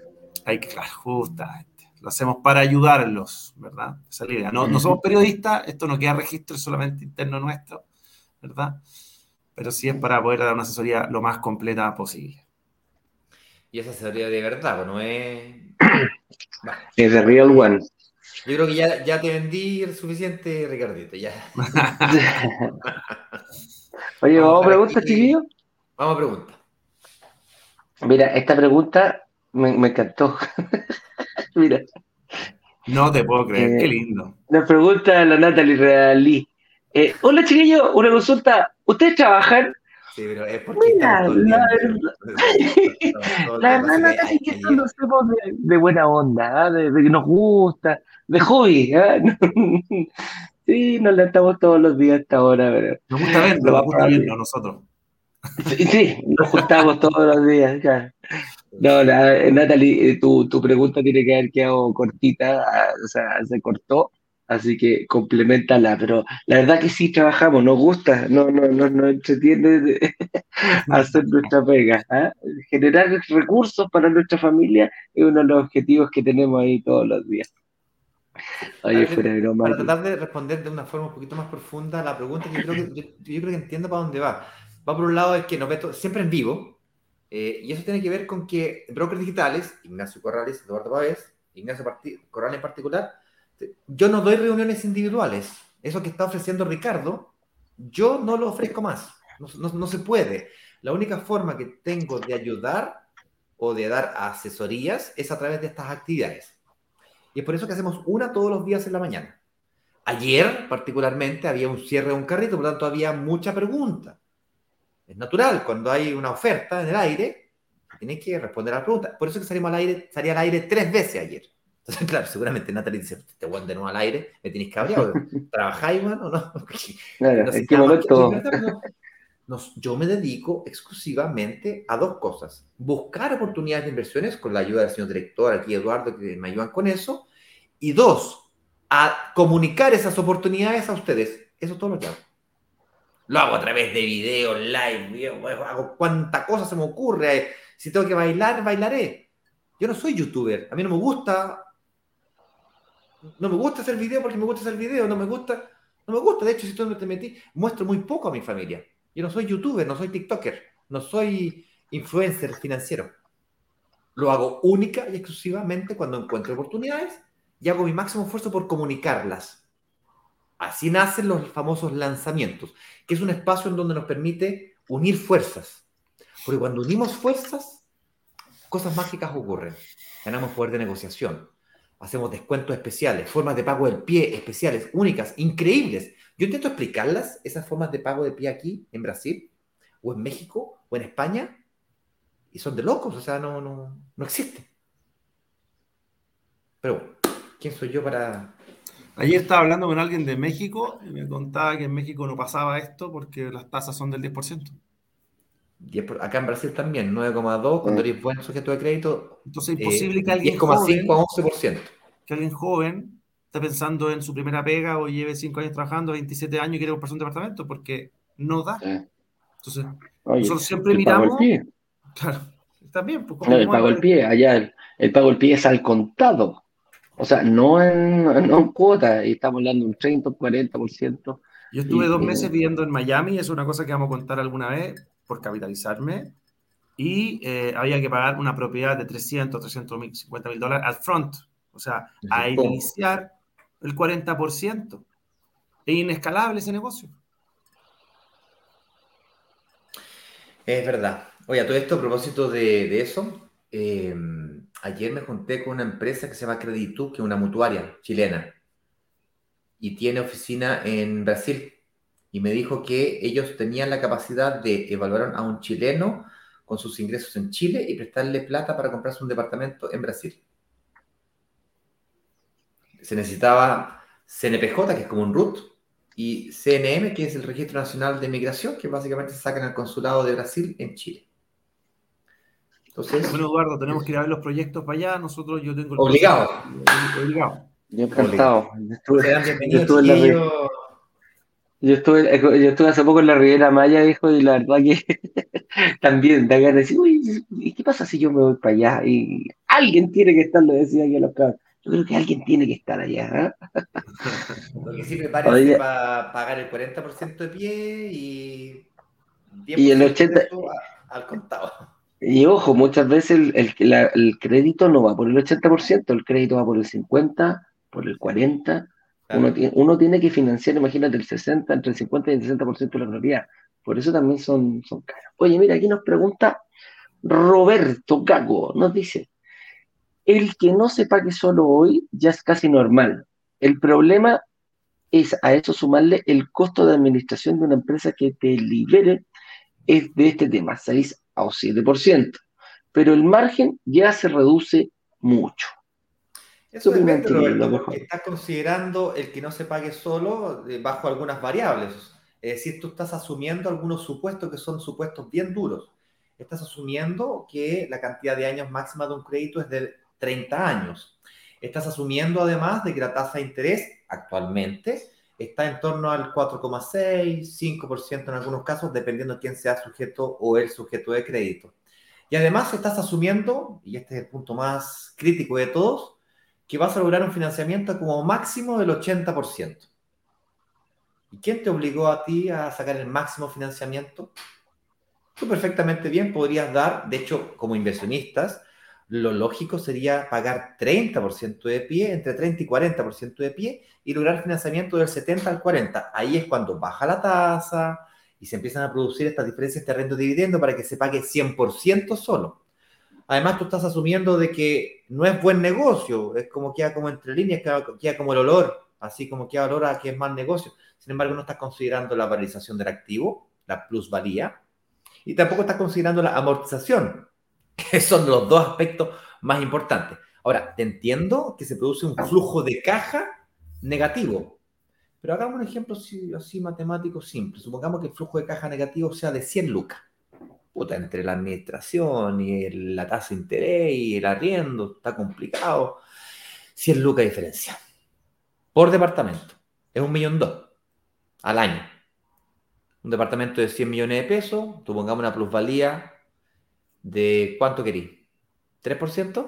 Hay que, claro, justamente. Lo hacemos para ayudarlos, ¿verdad? Esa es la idea. No, no somos periodistas, esto no queda registro, es solamente interno nuestro, ¿verdad? Pero sí es para poder dar una asesoría lo más completa posible. Y esa asesoría de verdad, pues, no es. Es de real one. Yo creo que ya, ya te vendí suficiente, Ricardito, ya. Oye, vamos, a pregunta, chiquillo. Vamos a pregunta. Mira, esta pregunta me, me encantó. Mira. No te puedo creer, qué eh, lindo. Nos pregunta la Natalie Realí. Eh, hola, chiquillo, una consulta. ¿Ustedes trabajan? Sí, pero es porque. Mira, la, la verdad, Natalie, que esto lo hacemos de, buena onda, ¿ah? de, que nos gusta, de hobby. ¿eh? Sí, nos levantamos todos los días a esta hora. Pero nos gusta verlo, nos gusta verlo a nosotros. Sí, sí, nos juntamos todos los días. Ya. No, la, Natalie, eh, tu, tu, pregunta tiene que haber quedado cortita, ah, o sea, se cortó, así que complementala, pero la verdad que sí trabajamos, nos gusta, no, no, no, no entretiene hacer nuestra pega. ¿ah? Generar recursos para nuestra familia es uno de los objetivos que tenemos ahí todos los días. Oye, fuera de broma. Para tratar de responder de una forma un poquito más profunda la pregunta, yo creo que, yo, yo creo que entiendo para dónde va. Va por un lado es que nos ve siempre en vivo, eh, y eso tiene que ver con que brokers digitales, Ignacio Corrales, Eduardo Pávez, Ignacio Corrales en particular, yo no doy reuniones individuales. Eso que está ofreciendo Ricardo, yo no lo ofrezco más. No, no, se puede. La única forma que tengo de ayudar o de dar asesorías es a través de estas actividades. Y es por eso que hacemos una todos los días en la mañana. Ayer, particularmente, había un cierre de un carrito, por lo tanto, había mucha pregunta. Es natural, cuando hay una oferta en el aire, tienes que responder a la pregunta. Por eso que salimos al aire, salí al aire tres veces ayer. Entonces, claro, seguramente Natalie dice, te voy de nuevo al aire, me tienes cabreado. ¿Trabajáis, mano? ¿No? Claro, ¿en qué momento? yo me dedico exclusivamente a dos cosas. Buscar oportunidades de inversiones con la ayuda del señor director, aquí Eduardo, que me ayudan con eso. Y dos, a comunicar esas oportunidades a ustedes. Eso es todo lo que hago. Lo hago a través de videos, live, hago cuánta cosa se me ocurre. Si tengo que bailar, bailaré. Yo no soy youtuber. A mí no me gusta. No me gusta hacer video porque me gusta hacer video. No me gusta. No me gusta. De hecho, si tú no te metí, muestro muy poco a mi familia. Yo no soy youtuber, no soy TikToker, no soy influencer financiero. Lo hago única y exclusivamente cuando encuentro oportunidades y hago mi máximo esfuerzo por comunicarlas. Así nacen los famosos lanzamientos, que es un espacio en donde nos permite unir fuerzas. Porque cuando unimos fuerzas, cosas mágicas ocurren. Ganamos poder de negociación, hacemos descuentos especiales, formas de pago del pie especiales, únicas, increíbles. Yo intento explicarlas, esas formas de pago de pie aquí, en Brasil, o en México, o en España, y son de locos, o sea, no, no, no existen. Pero ¿quién soy yo para Ayer estaba hablando con alguien de México y me contaba que en México no pasaba esto porque las tasas son del 10%. Acá en Brasil también, 9,2 cuando eres buen sujeto de crédito. Entonces es imposible que alguien 10,5 a 11%. Que alguien joven esté pensando en su primera pega o lleve 5 años trabajando, 27 años y quiere comprarse un departamento porque no da. Entonces, nosotros siempre miramos. Claro, también. Pues, no, el pago al pie, allá el, pago al pie es al contado. O sea, no en, no en cuota, y estamos hablando de un 30, un 40%. Yo estuve dos meses viviendo en Miami, es una cosa que vamos a contar alguna vez por capitalizarme. Y eh, había que pagar una propiedad de 300, 300 mil, 50 mil dólares al front. O sea, a iniciar el 40%. Es inescalable ese negocio. Es verdad. Oye, todo esto a propósito de, eso, em, ayer me junté con una empresa que se llama Creditu, que es una mutuaria chilena, y tiene oficina en Brasil. Y me dijo que ellos tenían la capacidad de evaluar a un chileno con sus ingresos en Chile y prestarle plata para comprarse un departamento en Brasil. Se necesitaba CNPJ, que es como un RUT, y CNM, que es el Registro Nacional de Migración, que básicamente se saca en el Consulado de Brasil en Chile. Entonces, bueno, Eduardo, tenemos que ir a ver los proyectos para allá. Nosotros, yo tengo el obligado. obligado. Yo encantado. Yo estuve, yo estuve, yo estuve hace poco en la Riviera Maya, hijo, y la verdad que también da ganas de decir, uy, ¿y qué pasa si yo me voy para allá? Y alguien tiene que estar, lo decía aquí a los cabros. Yo creo que alguien tiene que estar allá. ¿eh? Lo que sí prepárese para pagar el 40% de pie y, y el 80% al contado. Y ojo, muchas veces el, el, crédito no va por el 80%, el crédito va por el 50%, por el 40%. Uno, tiene, uno tiene que financiar, imagínate, el 60, entre el 50 y el 60% de la propiedad. Por eso también son, son caros. Oye, mira, aquí nos pregunta Roberto Gago, nos dice, el que no se pague solo hoy ya es casi normal. El problema es a eso sumarle el costo de administración de una empresa que te libere es de este tema, 6 a 7%. Pero el margen ya se reduce mucho. Eso depende, Roberto, porque estás considerando el que no se pague solo eh, bajo algunas variables. Es decir, tú estás asumiendo algunos supuestos que son supuestos bien duros. Estás asumiendo que la cantidad de años máxima de un crédito es de 30 años. Estás asumiendo además de que la tasa de interés actualmente está en torno al 4,6, 5% en algunos casos, dependiendo de quién sea sujeto o el sujeto de crédito. Y además estás asumiendo, y este es el punto más crítico de todos, que vas a lograr un financiamiento como máximo del 80%. ¿Y quién te obligó a ti a sacar el máximo financiamiento? Tú perfectamente bien podrías dar, de hecho, como inversionistas, lo lógico sería pagar 30% de pie, entre 30 y 40% de pie, y lograr financiamiento del 70 al 40. Ahí es cuando baja la tasa y se empiezan a producir estas diferencias de rento dividendo para que se pague 100% solo. Además, tú estás asumiendo de que no es buen negocio, es como queda como entre líneas, queda, como el olor, así como queda olor a que es mal negocio. Sin embargo, no estás considerando la valorización del activo, la plusvalía, y tampoco estás considerando la amortización, que son los dos aspectos más importantes. Ahora, te entiendo que se produce un flujo de caja negativo, pero hagamos un ejemplo así, matemático simple. Supongamos que el flujo de caja negativo sea de 100 lucas. Puta, entre la administración y la tasa de interés y el arriendo, está complicado. 100 lucas diferencia. Por departamento. Es un millón dos al año. Un departamento de 100 millones de pesos, supongamos una plusvalía de cuánto querí? ¿3%?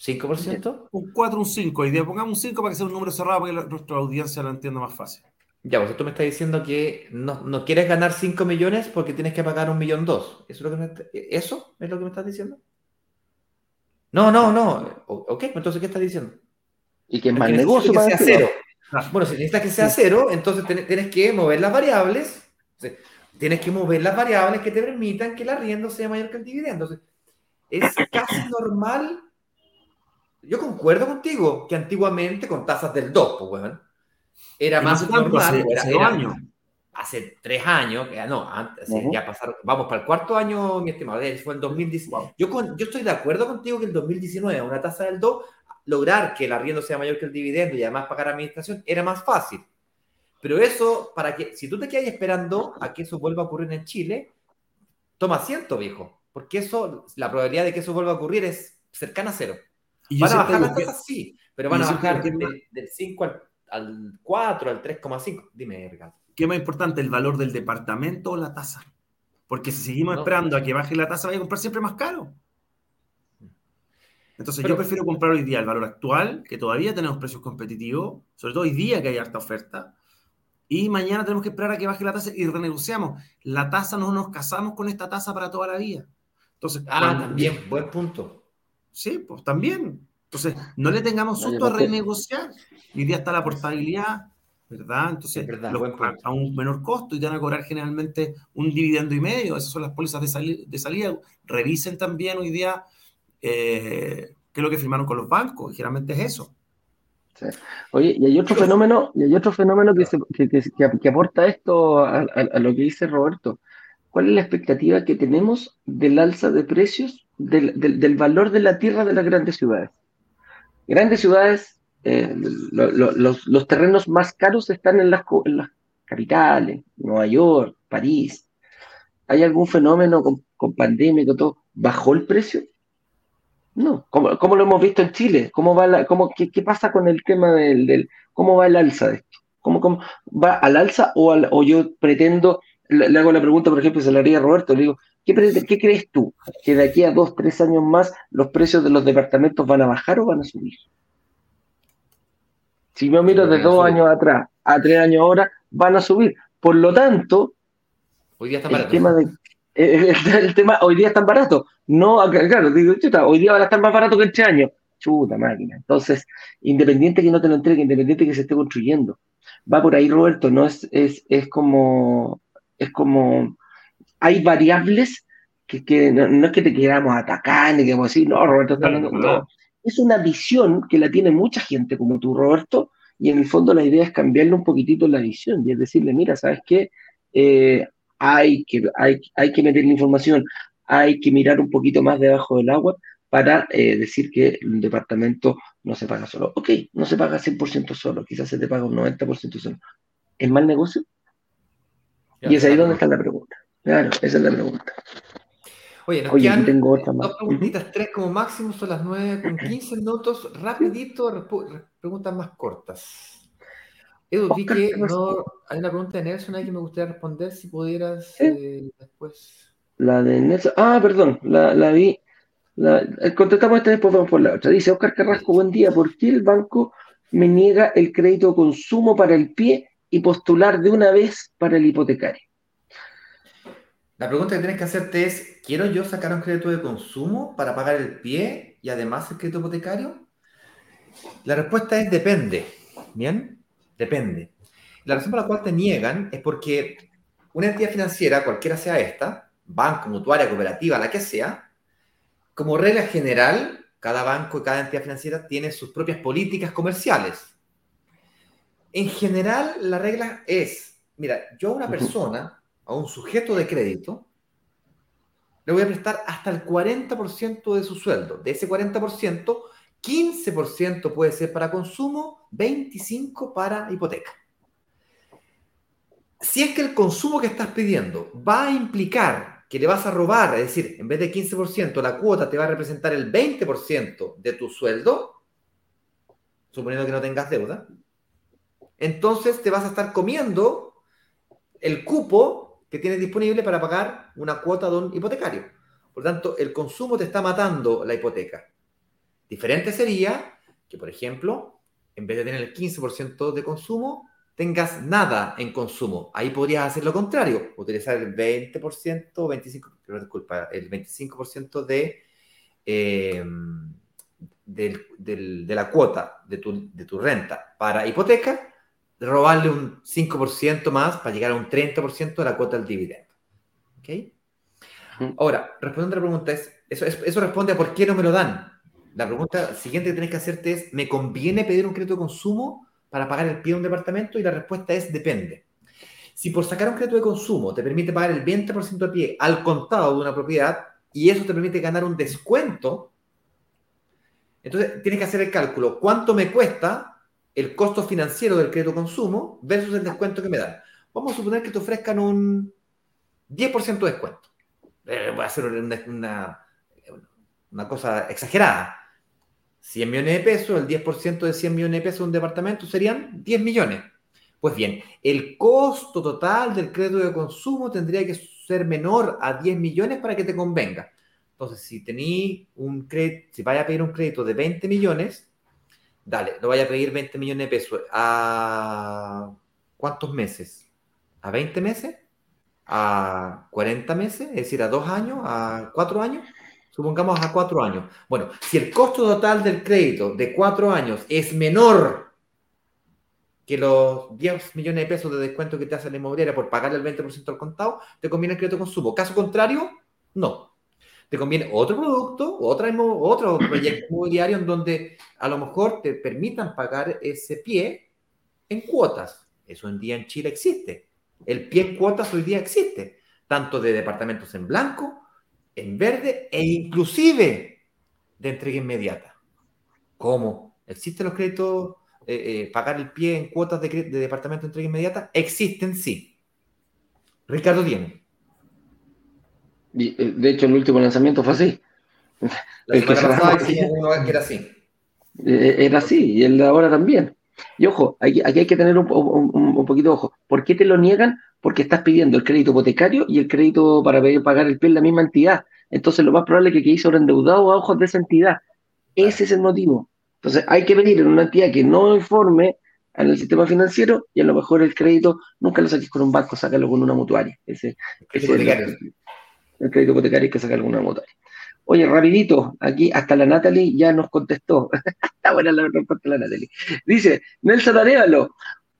¿5%? Un 4, un 5. Y pongamos un 5 para que sea un número cerrado para que nuestra audiencia lo entienda más fácil. Ya, pues tú me estás diciendo que no, quieres ganar 5 millones porque tienes que pagar un millón dos. ¿Eso es lo que me, ¿Eso es lo que me estás diciendo? No, no, no. Ok, entonces, ¿qué estás diciendo? Y que es más negocio para que sea cero. Bueno, si necesitas que sea cero, entonces tienes que mover las variables. Tienes que mover las variables que te permitan que el arriendo sea mayor que el dividendo. Entonces, es casi normal. Yo concuerdo contigo que antiguamente con tasas del 2, pues, bueno, era más normal. Hace, años. Hace tres años, no, antes, ya pasaron, vamos para el cuarto año, mi estimado, fue en 2019. Yo, yo estoy de acuerdo contigo que en 2019, una tasa del 2, lograr que el arriendo sea mayor que el dividendo y además pagar administración era más fácil. Pero eso, para que, si tú te quedas esperando a que eso vuelva a ocurrir en Chile, toma asiento, viejo. Porque eso, la probabilidad de que eso vuelva a ocurrir es cercana a cero. ¿Y van a bajar las tasas, sí, pero van a bajar del, 5 al, 4, al 3,5. Dime, Ricardo. ¿Qué más importante, el valor del departamento o la tasa? Porque si seguimos esperando a que baje la tasa, va a comprar siempre más caro. Entonces yo prefiero comprar hoy día el valor actual, que todavía tenemos precios competitivos, sobre todo hoy día que hay harta oferta, y mañana tenemos que esperar a que baje la tasa y renegociamos. La tasa no nos casamos con esta tasa para toda la vida. Entonces, ah, también, buen punto. Sí, pues también. Entonces, no le tengamos susto a renegociar. Hoy día está la portabilidad, ¿verdad? Entonces, a, un menor costo y te van a cobrar generalmente un dividendo y medio. Esas son las pólizas de, de salida. Revisen también hoy día eh, qué es lo que firmaron con los bancos. Generalmente es eso. Oye, y hay otro fenómeno, y hay otro fenómeno que, que, aporta esto a, lo que dice Roberto. ¿Cuál es la expectativa que tenemos del alza de precios del, valor de la tierra de las grandes ciudades? Grandes ciudades, eh, los, terrenos más caros están en las, en las capitales, Nueva York, París. ¿Hay algún fenómeno con, con pandemia y todo? ¿Bajó el precio? No, ¿cómo, lo hemos visto en Chile? ¿Cómo va la, cómo, qué, pasa con el tema del, cómo va el alza de esto? ¿Cómo, cómo va al alza o, al, o yo pretendo, le, hago la pregunta, por ejemplo, se la haría a Roberto, le digo, ¿qué, ¿qué crees tú? ¿Que de aquí a dos, tres años más los precios de los departamentos van a bajar o van a subir? Si yo miro de dos años atrás a tres años ahora, van a subir. Por lo tanto, Hoy día está el tema de el, tema, hoy día están baratos. No, claro, digo, chuta, hoy día van a estar más baratos que en tres años. Chuta máquina. Entonces, independiente que no te lo entregue, independiente que se esté construyendo. Va por ahí, Roberto, ¿no? Es, es, es como, es como, hay variables que, que no, es que te queramos atacar, ni que vamos a decir, no, Roberto está hablando. No. Es una visión que la tiene mucha gente como tú, Roberto, y en el fondo la idea es cambiarle un poquitito la visión y es decirle, mira, ¿sabes qué? Eh, hay que, hay, hay que meter la información, hay que mirar un poquito más debajo del agua para eh, decir que un departamento no se paga solo. Ok, no se paga 100% solo, quizás se te paga un 90% solo. ¿Es mal negocio? Y es ahí donde está la pregunta. Claro, esa es la pregunta. Oye, nos Oye, quedan tengo otra más. dos preguntitas, tres como máximo, son las nueve con 15 minutos. Rapidito, preguntas más cortas. Edu, vi que no, hay una pregunta de Nelson ahí que me gustaría responder, si pudieras eh, después. La de Nelson, ah, perdón, la, la vi. La, eh, contestamos esta después vamos por la otra. Dice Oscar Carrasco, buen día, ¿por qué el banco me niega el crédito de consumo para el pie y postular de una vez para el hipotecario? La pregunta que tienes que hacerte es, ¿quiero yo sacar un crédito de consumo para pagar el pie y además el crédito hipotecario? La respuesta es depende. ¿Bien? Depende. La razón por la cual te niegan es porque una entidad financiera, cualquiera sea esta, banco, mutuaria, cooperativa, la que sea, como regla general, cada banco y cada entidad financiera tiene sus propias políticas comerciales. En general, la regla es, mira, yo a una persona, a un sujeto de crédito, le voy a prestar hasta el 40% de su sueldo. De ese 40%, 15% puede ser para consumo, 25% para hipoteca. Si es que el consumo que estás pidiendo va a implicar que le vas a robar, es decir, en vez de 15%, la cuota te va a representar el 20% de tu sueldo, suponiendo que no tengas deuda, entonces te vas a estar comiendo el cupo que tienes disponible para pagar una cuota de un hipotecario. Por lo tanto, el consumo te está matando la hipoteca. Diferente sería que, por ejemplo, en vez de tener el 15% de consumo, tengas nada en consumo. Ahí podrías hacer lo contrario, utilizar el 20% o 25%, disculpa, el 25% de, eh, de la cuota de tu, de tu renta para hipoteca, robarle un 5% más para llegar a un 30% de la cuota del dividendo. ¿Ok? Ahora, respondiendo a la pregunta, es, eso, eso responde a por qué no me lo dan la pregunta siguiente que tienes que hacerte es, ¿me conviene pedir un crédito de consumo para pagar el pie de un departamento? Y la respuesta es, depende. Si por sacar un crédito de consumo te permite pagar el 20% de pie al contado de una propiedad y eso te permite ganar un descuento, entonces tienes que hacer el cálculo. ¿Cuánto me cuesta el costo financiero del crédito consumo versus el descuento que me dan? Vamos a suponer que te ofrezcan un 10% de descuento. Eh, voy a hacer una, una cosa exagerada. 100 millones de pesos, el 10% de 100 millones de pesos de un departamento serían 10 millones. Pues bien, el costo total del crédito de consumo tendría que ser menor a 10 millones para que te convenga. Entonces, si tení un crédito, si vaya a pedir un crédito de 20 millones, dale, lo vaya a pedir 20 millones de pesos. ¿A cuántos meses? ¿A 20 meses? ¿A 40 meses? Es decir, a 2 años, a 4 años. Supongamos a 4 años. Bueno, si el costo total del crédito de 4 años es menor que los 10 millones de pesos de descuento que te hace la inmobiliaria por pagarle el 20% al contado, te conviene el crédito consumo. Caso contrario, no. Te conviene otro producto, otra, otro proyecto inmobiliario en donde a lo mejor te permitan pagar ese pie en cuotas. Eso en día en Chile existe. El pie en cuotas hoy día existe, tanto de departamentos en blanco, en verde e inclusive de entrega inmediata. ¿Cómo? ¿Existen los créditos eh, eh, pagar el pie en cuotas de, departamento de entrega inmediata? Existen, sí. Ricardo tiene. Eh, de hecho, el último lanzamiento fue así. La pasada que era así. Era así, y el de ahora también. Y ojo, aquí, hay que tener un, poquito de ojo. ¿Por qué te lo niegan? Porque estás pidiendo el crédito hipotecario y el crédito para pagar el en la misma entidad. Entonces, lo más probable es que quede sobreendeudado a ojos de esa entidad. Ese es el motivo. Entonces, hay que venir en una entidad que no informe en el sistema financiero y a lo mejor el crédito nunca lo saques con un banco, sácalo con una mutuaria. Ese, es el, el, crédito hipotecario hay que sacarlo con una mutuaria. Oye, rapidito, aquí hasta la Natalie ya nos contestó. Está buena la respuesta la Natalie. Dice, Nelson Arevalo,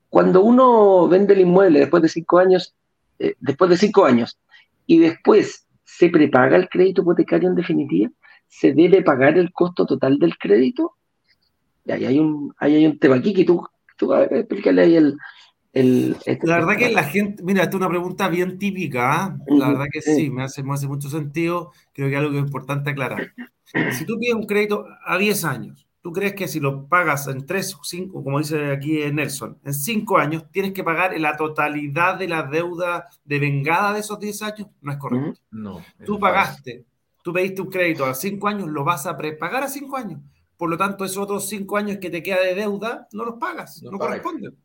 cuando uno vende el inmueble después de cinco años, eh, después de cinco años, y después se prepaga el crédito hipotecario en definitiva, ¿se debe pagar el costo total del crédito? Y ahí hay un, ahí hay un tema aquí que tú, tú explícale ahí el, el, este la verdad que la gente, mira, esta es una pregunta bien típica, ¿ah? la verdad que sí, me hace, me hace mucho sentido, creo que es algo que es importante aclarar. Si tú pides un crédito a 10 años, ¿tú crees que si lo pagas en 3 o 5, como dice aquí Nelson, en 5 años, tienes que pagar la totalidad de la deuda de vengada de esos 10 años? No es correcto. No. Tú pagaste, tú pediste un crédito a 5 años, lo vas a prepagar a 5 años. Por lo tanto, esos otros cinco años que te queda de deuda no los pagas, no, corresponden.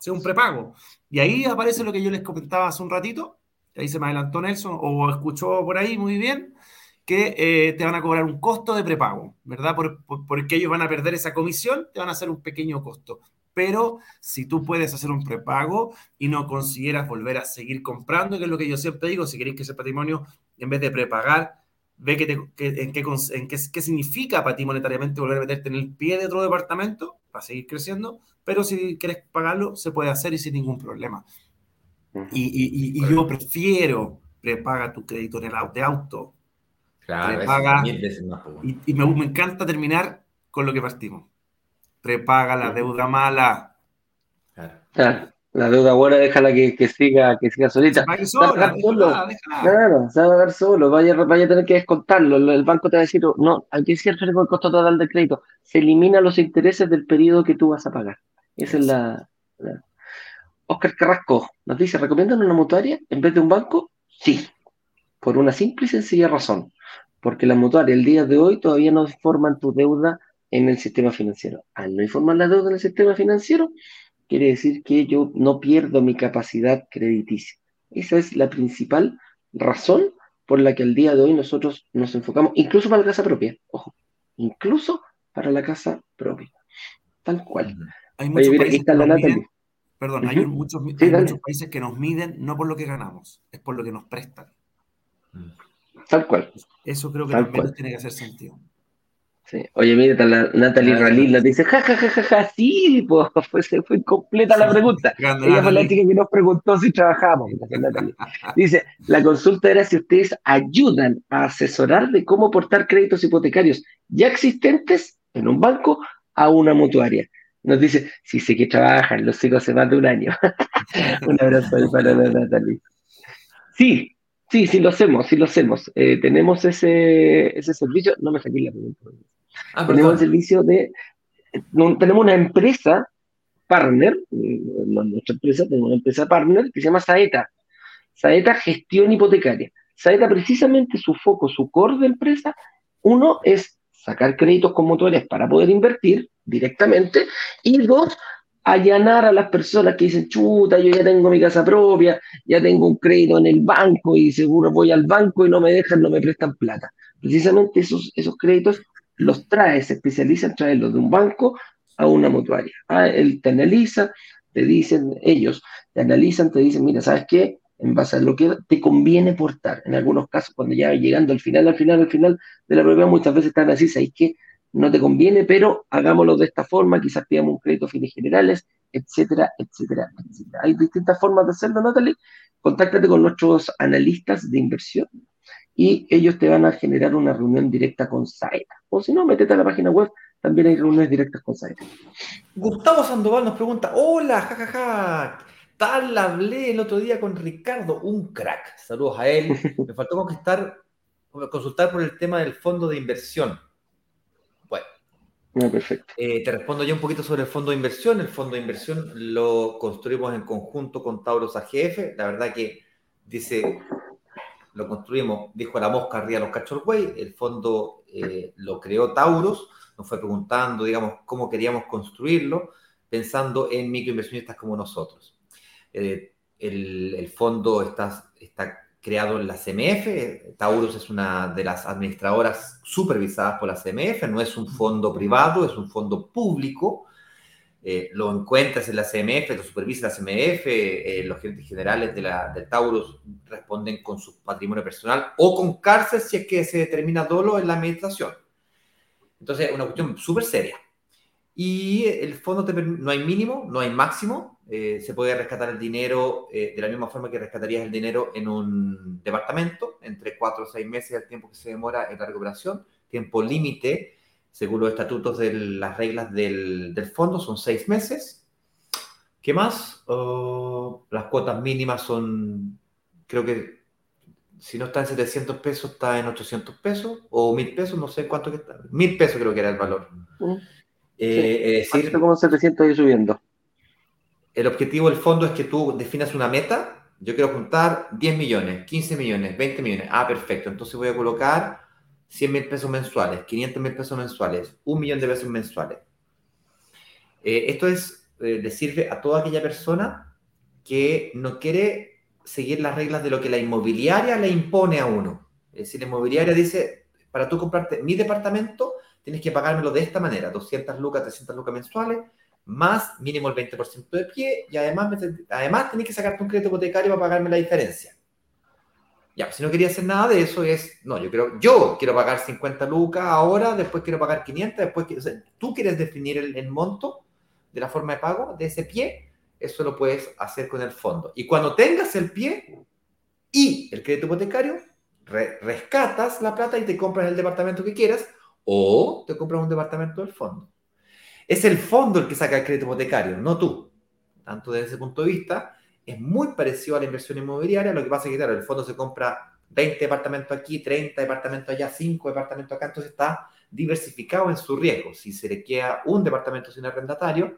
Es un prepago. Y ahí aparece lo que yo les comentaba hace un ratito, ahí se me adelantó Nelson, o escuchó por ahí muy bien, que eh, te van a cobrar un costo de prepago, ¿verdad? porque ellos van a perder esa comisión, te van a hacer un pequeño costo. Pero si tú puedes hacer un prepago y no consideras volver a seguir comprando, que es lo que yo siempre digo, si queréis que ese patrimonio, en vez de prepagar, ve que en, qué, en qué, significa para ti monetariamente volver a meterte en el pie de otro departamento para seguir creciendo, pero si quieres pagarlo, se puede hacer y sin ningún problema. Y, yo prefiero prepaga tu crédito en el auto, de auto. Claro, prepaga, y, me, me, encanta terminar con lo que partimos. Prepaga la deuda mala. Claro. La deuda buena déjala que, que siga, que siga solita. Se sola, solo. Claro, se va a pagar solo, vaya, vaya a tener que descontarlo. El banco te va a decir, no, aquí es cierto el costo total del crédito. Se elimina los intereses del periodo que tú vas a pagar. Esa es la, Oscar Carrasco nos dice, ¿recomiendan una mutuaria en vez de un banco? Sí, por una simple y sencilla razón. Porque la mutuaria el día de hoy todavía no informan tu deuda en el sistema financiero. Al no informar la deuda en el sistema financiero, quiere decir que yo no pierdo mi capacidad crediticia. Esa es la principal razón por la que al día de hoy nosotros nos enfocamos, incluso para la casa propia, ojo, incluso para la casa propia, tal cual. Hay muchos países que nos miden, perdón, hay, muchos, países que nos miden no por lo que ganamos, es por lo que nos prestan. Tal cual. Eso creo que también tiene que hacer sentido. Oye, mira, la Natalie Ralil nos dice, ja, ja, ja, ja, ja, sí, pues fue, fue incompleta la pregunta. Ella fue la chica que nos preguntó si trabajamos. Dice, la consulta era si ustedes ayudan a asesorar de cómo portar créditos hipotecarios ya existentes en un banco a una mutuaria. Nos dice, sí sé que trabajan, los sigo hace más de un año. un abrazo para Natalie. Sí, sí, sí lo hacemos, sí lo hacemos. Eh, tenemos ese, ese servicio, no me saqué la pregunta. Ah, tenemos el servicio de, tenemos una empresa partner, no nuestra empresa, tenemos una empresa partner que se llama Saeta. Saeta Gestión Hipotecaria. Saeta precisamente su foco, su core de empresa, uno es sacar créditos con motores para poder invertir directamente y dos, allanar a las personas que dicen, chuta, yo ya tengo mi casa propia, ya tengo un crédito en el banco y seguro voy al banco y no me dejan, no me prestan plata. Precisamente esos, esos créditos los trae, se especializa en traerlos de un banco a una mutuaria. Ah, él te analiza, te dicen, ellos te analizan, te dicen, mira, ¿sabes qué? En base a lo que te conviene portar. En algunos casos, cuando ya llegando al final, al final, al final de la prueba, muchas veces están así, ¿sabes qué? No te conviene, pero hagámoslo de esta forma, quizás pidamos un crédito a fines generales, etcétera, etcétera, etcétera. Hay distintas formas de hacerlo, Natalie. Contáctate con nuestros analistas de inversión y ellos te van a generar una reunión directa con Saeta. O si no, métete a la página web también hay reuniones directas con Zaire. Gustavo Sandoval nos pregunta, hola, jajaja, tal hablé el otro día con Ricardo, un crack. Saludos a él. Me faltó consultar por el tema del fondo de inversión. Ah. Eh, te respondo ya un poquito sobre el fondo de inversión. El fondo de inversión lo construimos en conjunto con Tauros AGF. La verdad que dice, lo construimos, dijo la mosca arriba los cachorros El fondo eh, lo creó Tauros nos fue preguntando, digamos, cómo queríamos construirlo, pensando en microinversionistas como nosotros. Eh, el, fondo está, está creado en la CMF, Taurus es una de las administradoras supervisadas por la CMF, no es un fondo privado, es un fondo público, eh, lo encuentras en la CMF, lo supervisa la CMF, eh, los gerentes generales de la, del Taurus responden con su patrimonio personal o con cárcel si es que se determina dolo en la administración. Entonces, una cuestión súper seria. Y el fondo no hay mínimo, no hay máximo. Eh, se puede rescatar el dinero eh, de la misma forma que rescatarías el dinero en un departamento, entre cuatro o seis meses el tiempo que se demora en la recuperación. Tiempo límite, según los estatutos de las reglas del, del fondo, son seis meses. ¿Qué más? Oh, las cuotas mínimas son, creo que si no está en 700 pesos, está en 800 pesos o 1000 pesos, no sé cuánto que está. 1000 pesos creo que era el valor. Mm. Eh, es decir, como 700 y subiendo. El objetivo del fondo es que tú definas una meta. Yo quiero juntar 10 millones, 15 millones, 20 millones. Ah, perfecto. Entonces voy a colocar 100 mil pesos mensuales, 500 mil pesos mensuales, un millón de pesos mensuales. Eh, esto es, eh, le sirve a toda aquella persona que no quiere seguir las reglas de lo que la inmobiliaria le impone a uno. Es decir, la inmobiliaria dice, para tú comprarte mi departamento, tienes que pagármelo de esta manera, 200 lucas, 300 lucas mensuales, más mínimo el 20% de pie, y además, además tenés que sacarte un crédito hipotecario para pagarme la diferencia. Ya, pues, si no quería hacer nada de eso, es, no, yo quiero, yo quiero pagar 50 lucas ahora, después quiero pagar 500, después, o sea, tú quieres definir el, el monto de la forma de pago de ese pie, eso lo puedes hacer con el fondo. Y cuando tengas el pie y el crédito hipotecario, rescatas la plata y te compras el departamento que quieras o te compras un departamento del fondo. Es el fondo el que saca el crédito hipotecario, no tú. Tanto desde ese punto de vista, es muy parecido a la inversión inmobiliaria. Lo que pasa es que, claro, el fondo se compra 20 departamentos aquí, 30 departamentos allá, 5 departamentos acá, entonces está diversificado en su riesgo. Si se le queda un departamento sin arrendatario,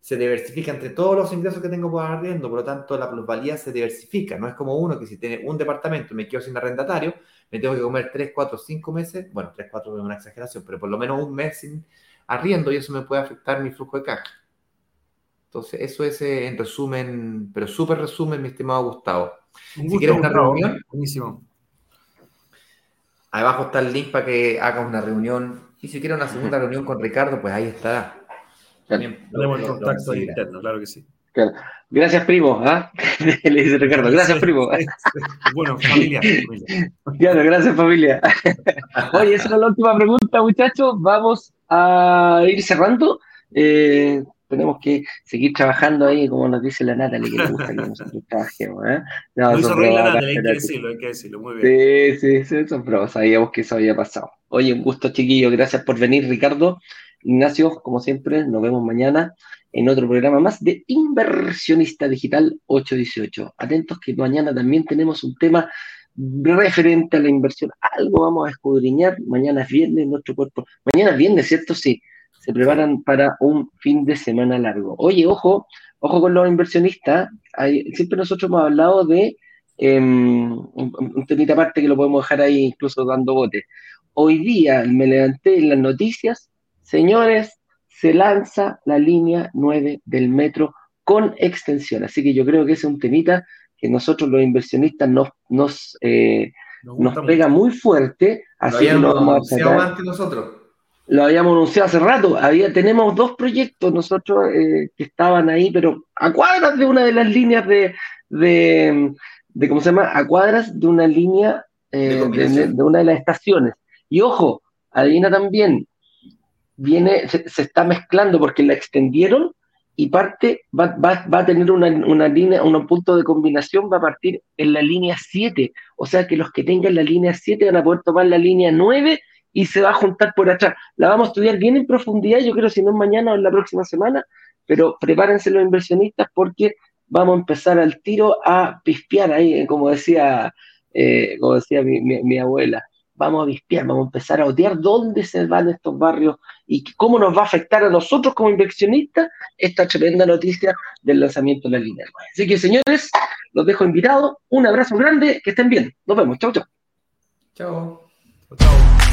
se diversifica entre todos los ingresos que tengo por arriendo, por lo tanto la plusvalía se diversifica. No es como uno que si tiene un departamento y me quedo sin arrendatario, me tengo que comer 3, 4, 5 meses, bueno, 3, 4 es una exageración, pero por lo menos un mes sin arriendo y eso me puede afectar mi flujo de caja. Entonces, eso es eh, en resumen, pero súper resumen, mi estimado Gustavo. si quieres una reunión, buenísimo. Abajo está el link para que hagas una reunión. Y si quieres una segunda reunión con Ricardo, pues ahí está tenemos el contacto interno, claro que sí. Gracias, primo. ¿ah? Le dice Ricardo, gracias, primo. bueno, familia. Claro, gracias, familia. Oye, esa es la última pregunta, muchachos. Vamos a ir cerrando. Eh, tenemos que seguir trabajando ahí, como nos dice la Natalie, que le gusta que nosotros trabajemos. ¿eh? No, no hizo la Natalie, hay que decirlo, hay que decirlo, muy bien. Sí, sí, sí, son pruebas, sabíamos que eso había pasado. Oye, un gusto, chiquillo, gracias por venir, Ricardo. Ignacio, como siempre, nos vemos mañana en otro programa más de Inversionista Digital 818. Atentos que mañana también tenemos un tema referente a la inversión. Algo vamos a escudriñar. Mañana es viernes, nuestro cuerpo. Mañana es viernes, ¿cierto? Sí. Se preparan para un fin de semana largo. Oye, ojo, ojo con los inversionistas. siempre nosotros hemos hablado de em, un, temita aparte que lo podemos dejar ahí incluso dando bote. Hoy día me levanté en las noticias Señores, se lanza la línea 9 del metro con extensión. Así que yo creo que ese es un temita que nosotros los inversionistas nos, nos, eh, nos, pega muy fuerte. Así lo que lo vamos a antes nosotros. Lo habíamos anunciado hace rato. Había, tenemos dos proyectos nosotros eh, que estaban ahí, pero a cuadras de una de las líneas de, de, de ¿cómo se llama? A cuadras de una línea eh, de, una de las estaciones. Y ojo, adivina también, viene, se, está mezclando porque la extendieron y parte, va, a tener una, una, línea, un punto de combinación, va a partir en la línea 7. O sea que los que tengan la línea 7 van a poder tomar la línea 9 y se va a juntar por atrás. La vamos a estudiar bien en profundidad, yo creo, si no mañana o en la próxima semana, pero prepárense los inversionistas porque vamos a empezar al tiro a pispear ahí, como decía, eh, como decía mi abuela vamos a vispiar, vamos a empezar a odiar dónde se van estos barrios y cómo nos va a afectar a nosotros como inversionistas esta tremenda noticia del lanzamiento de la línea Así que, señores, los dejo invitados. Un abrazo grande, que estén bien. Nos vemos. Chau, chau. Chao. Chao.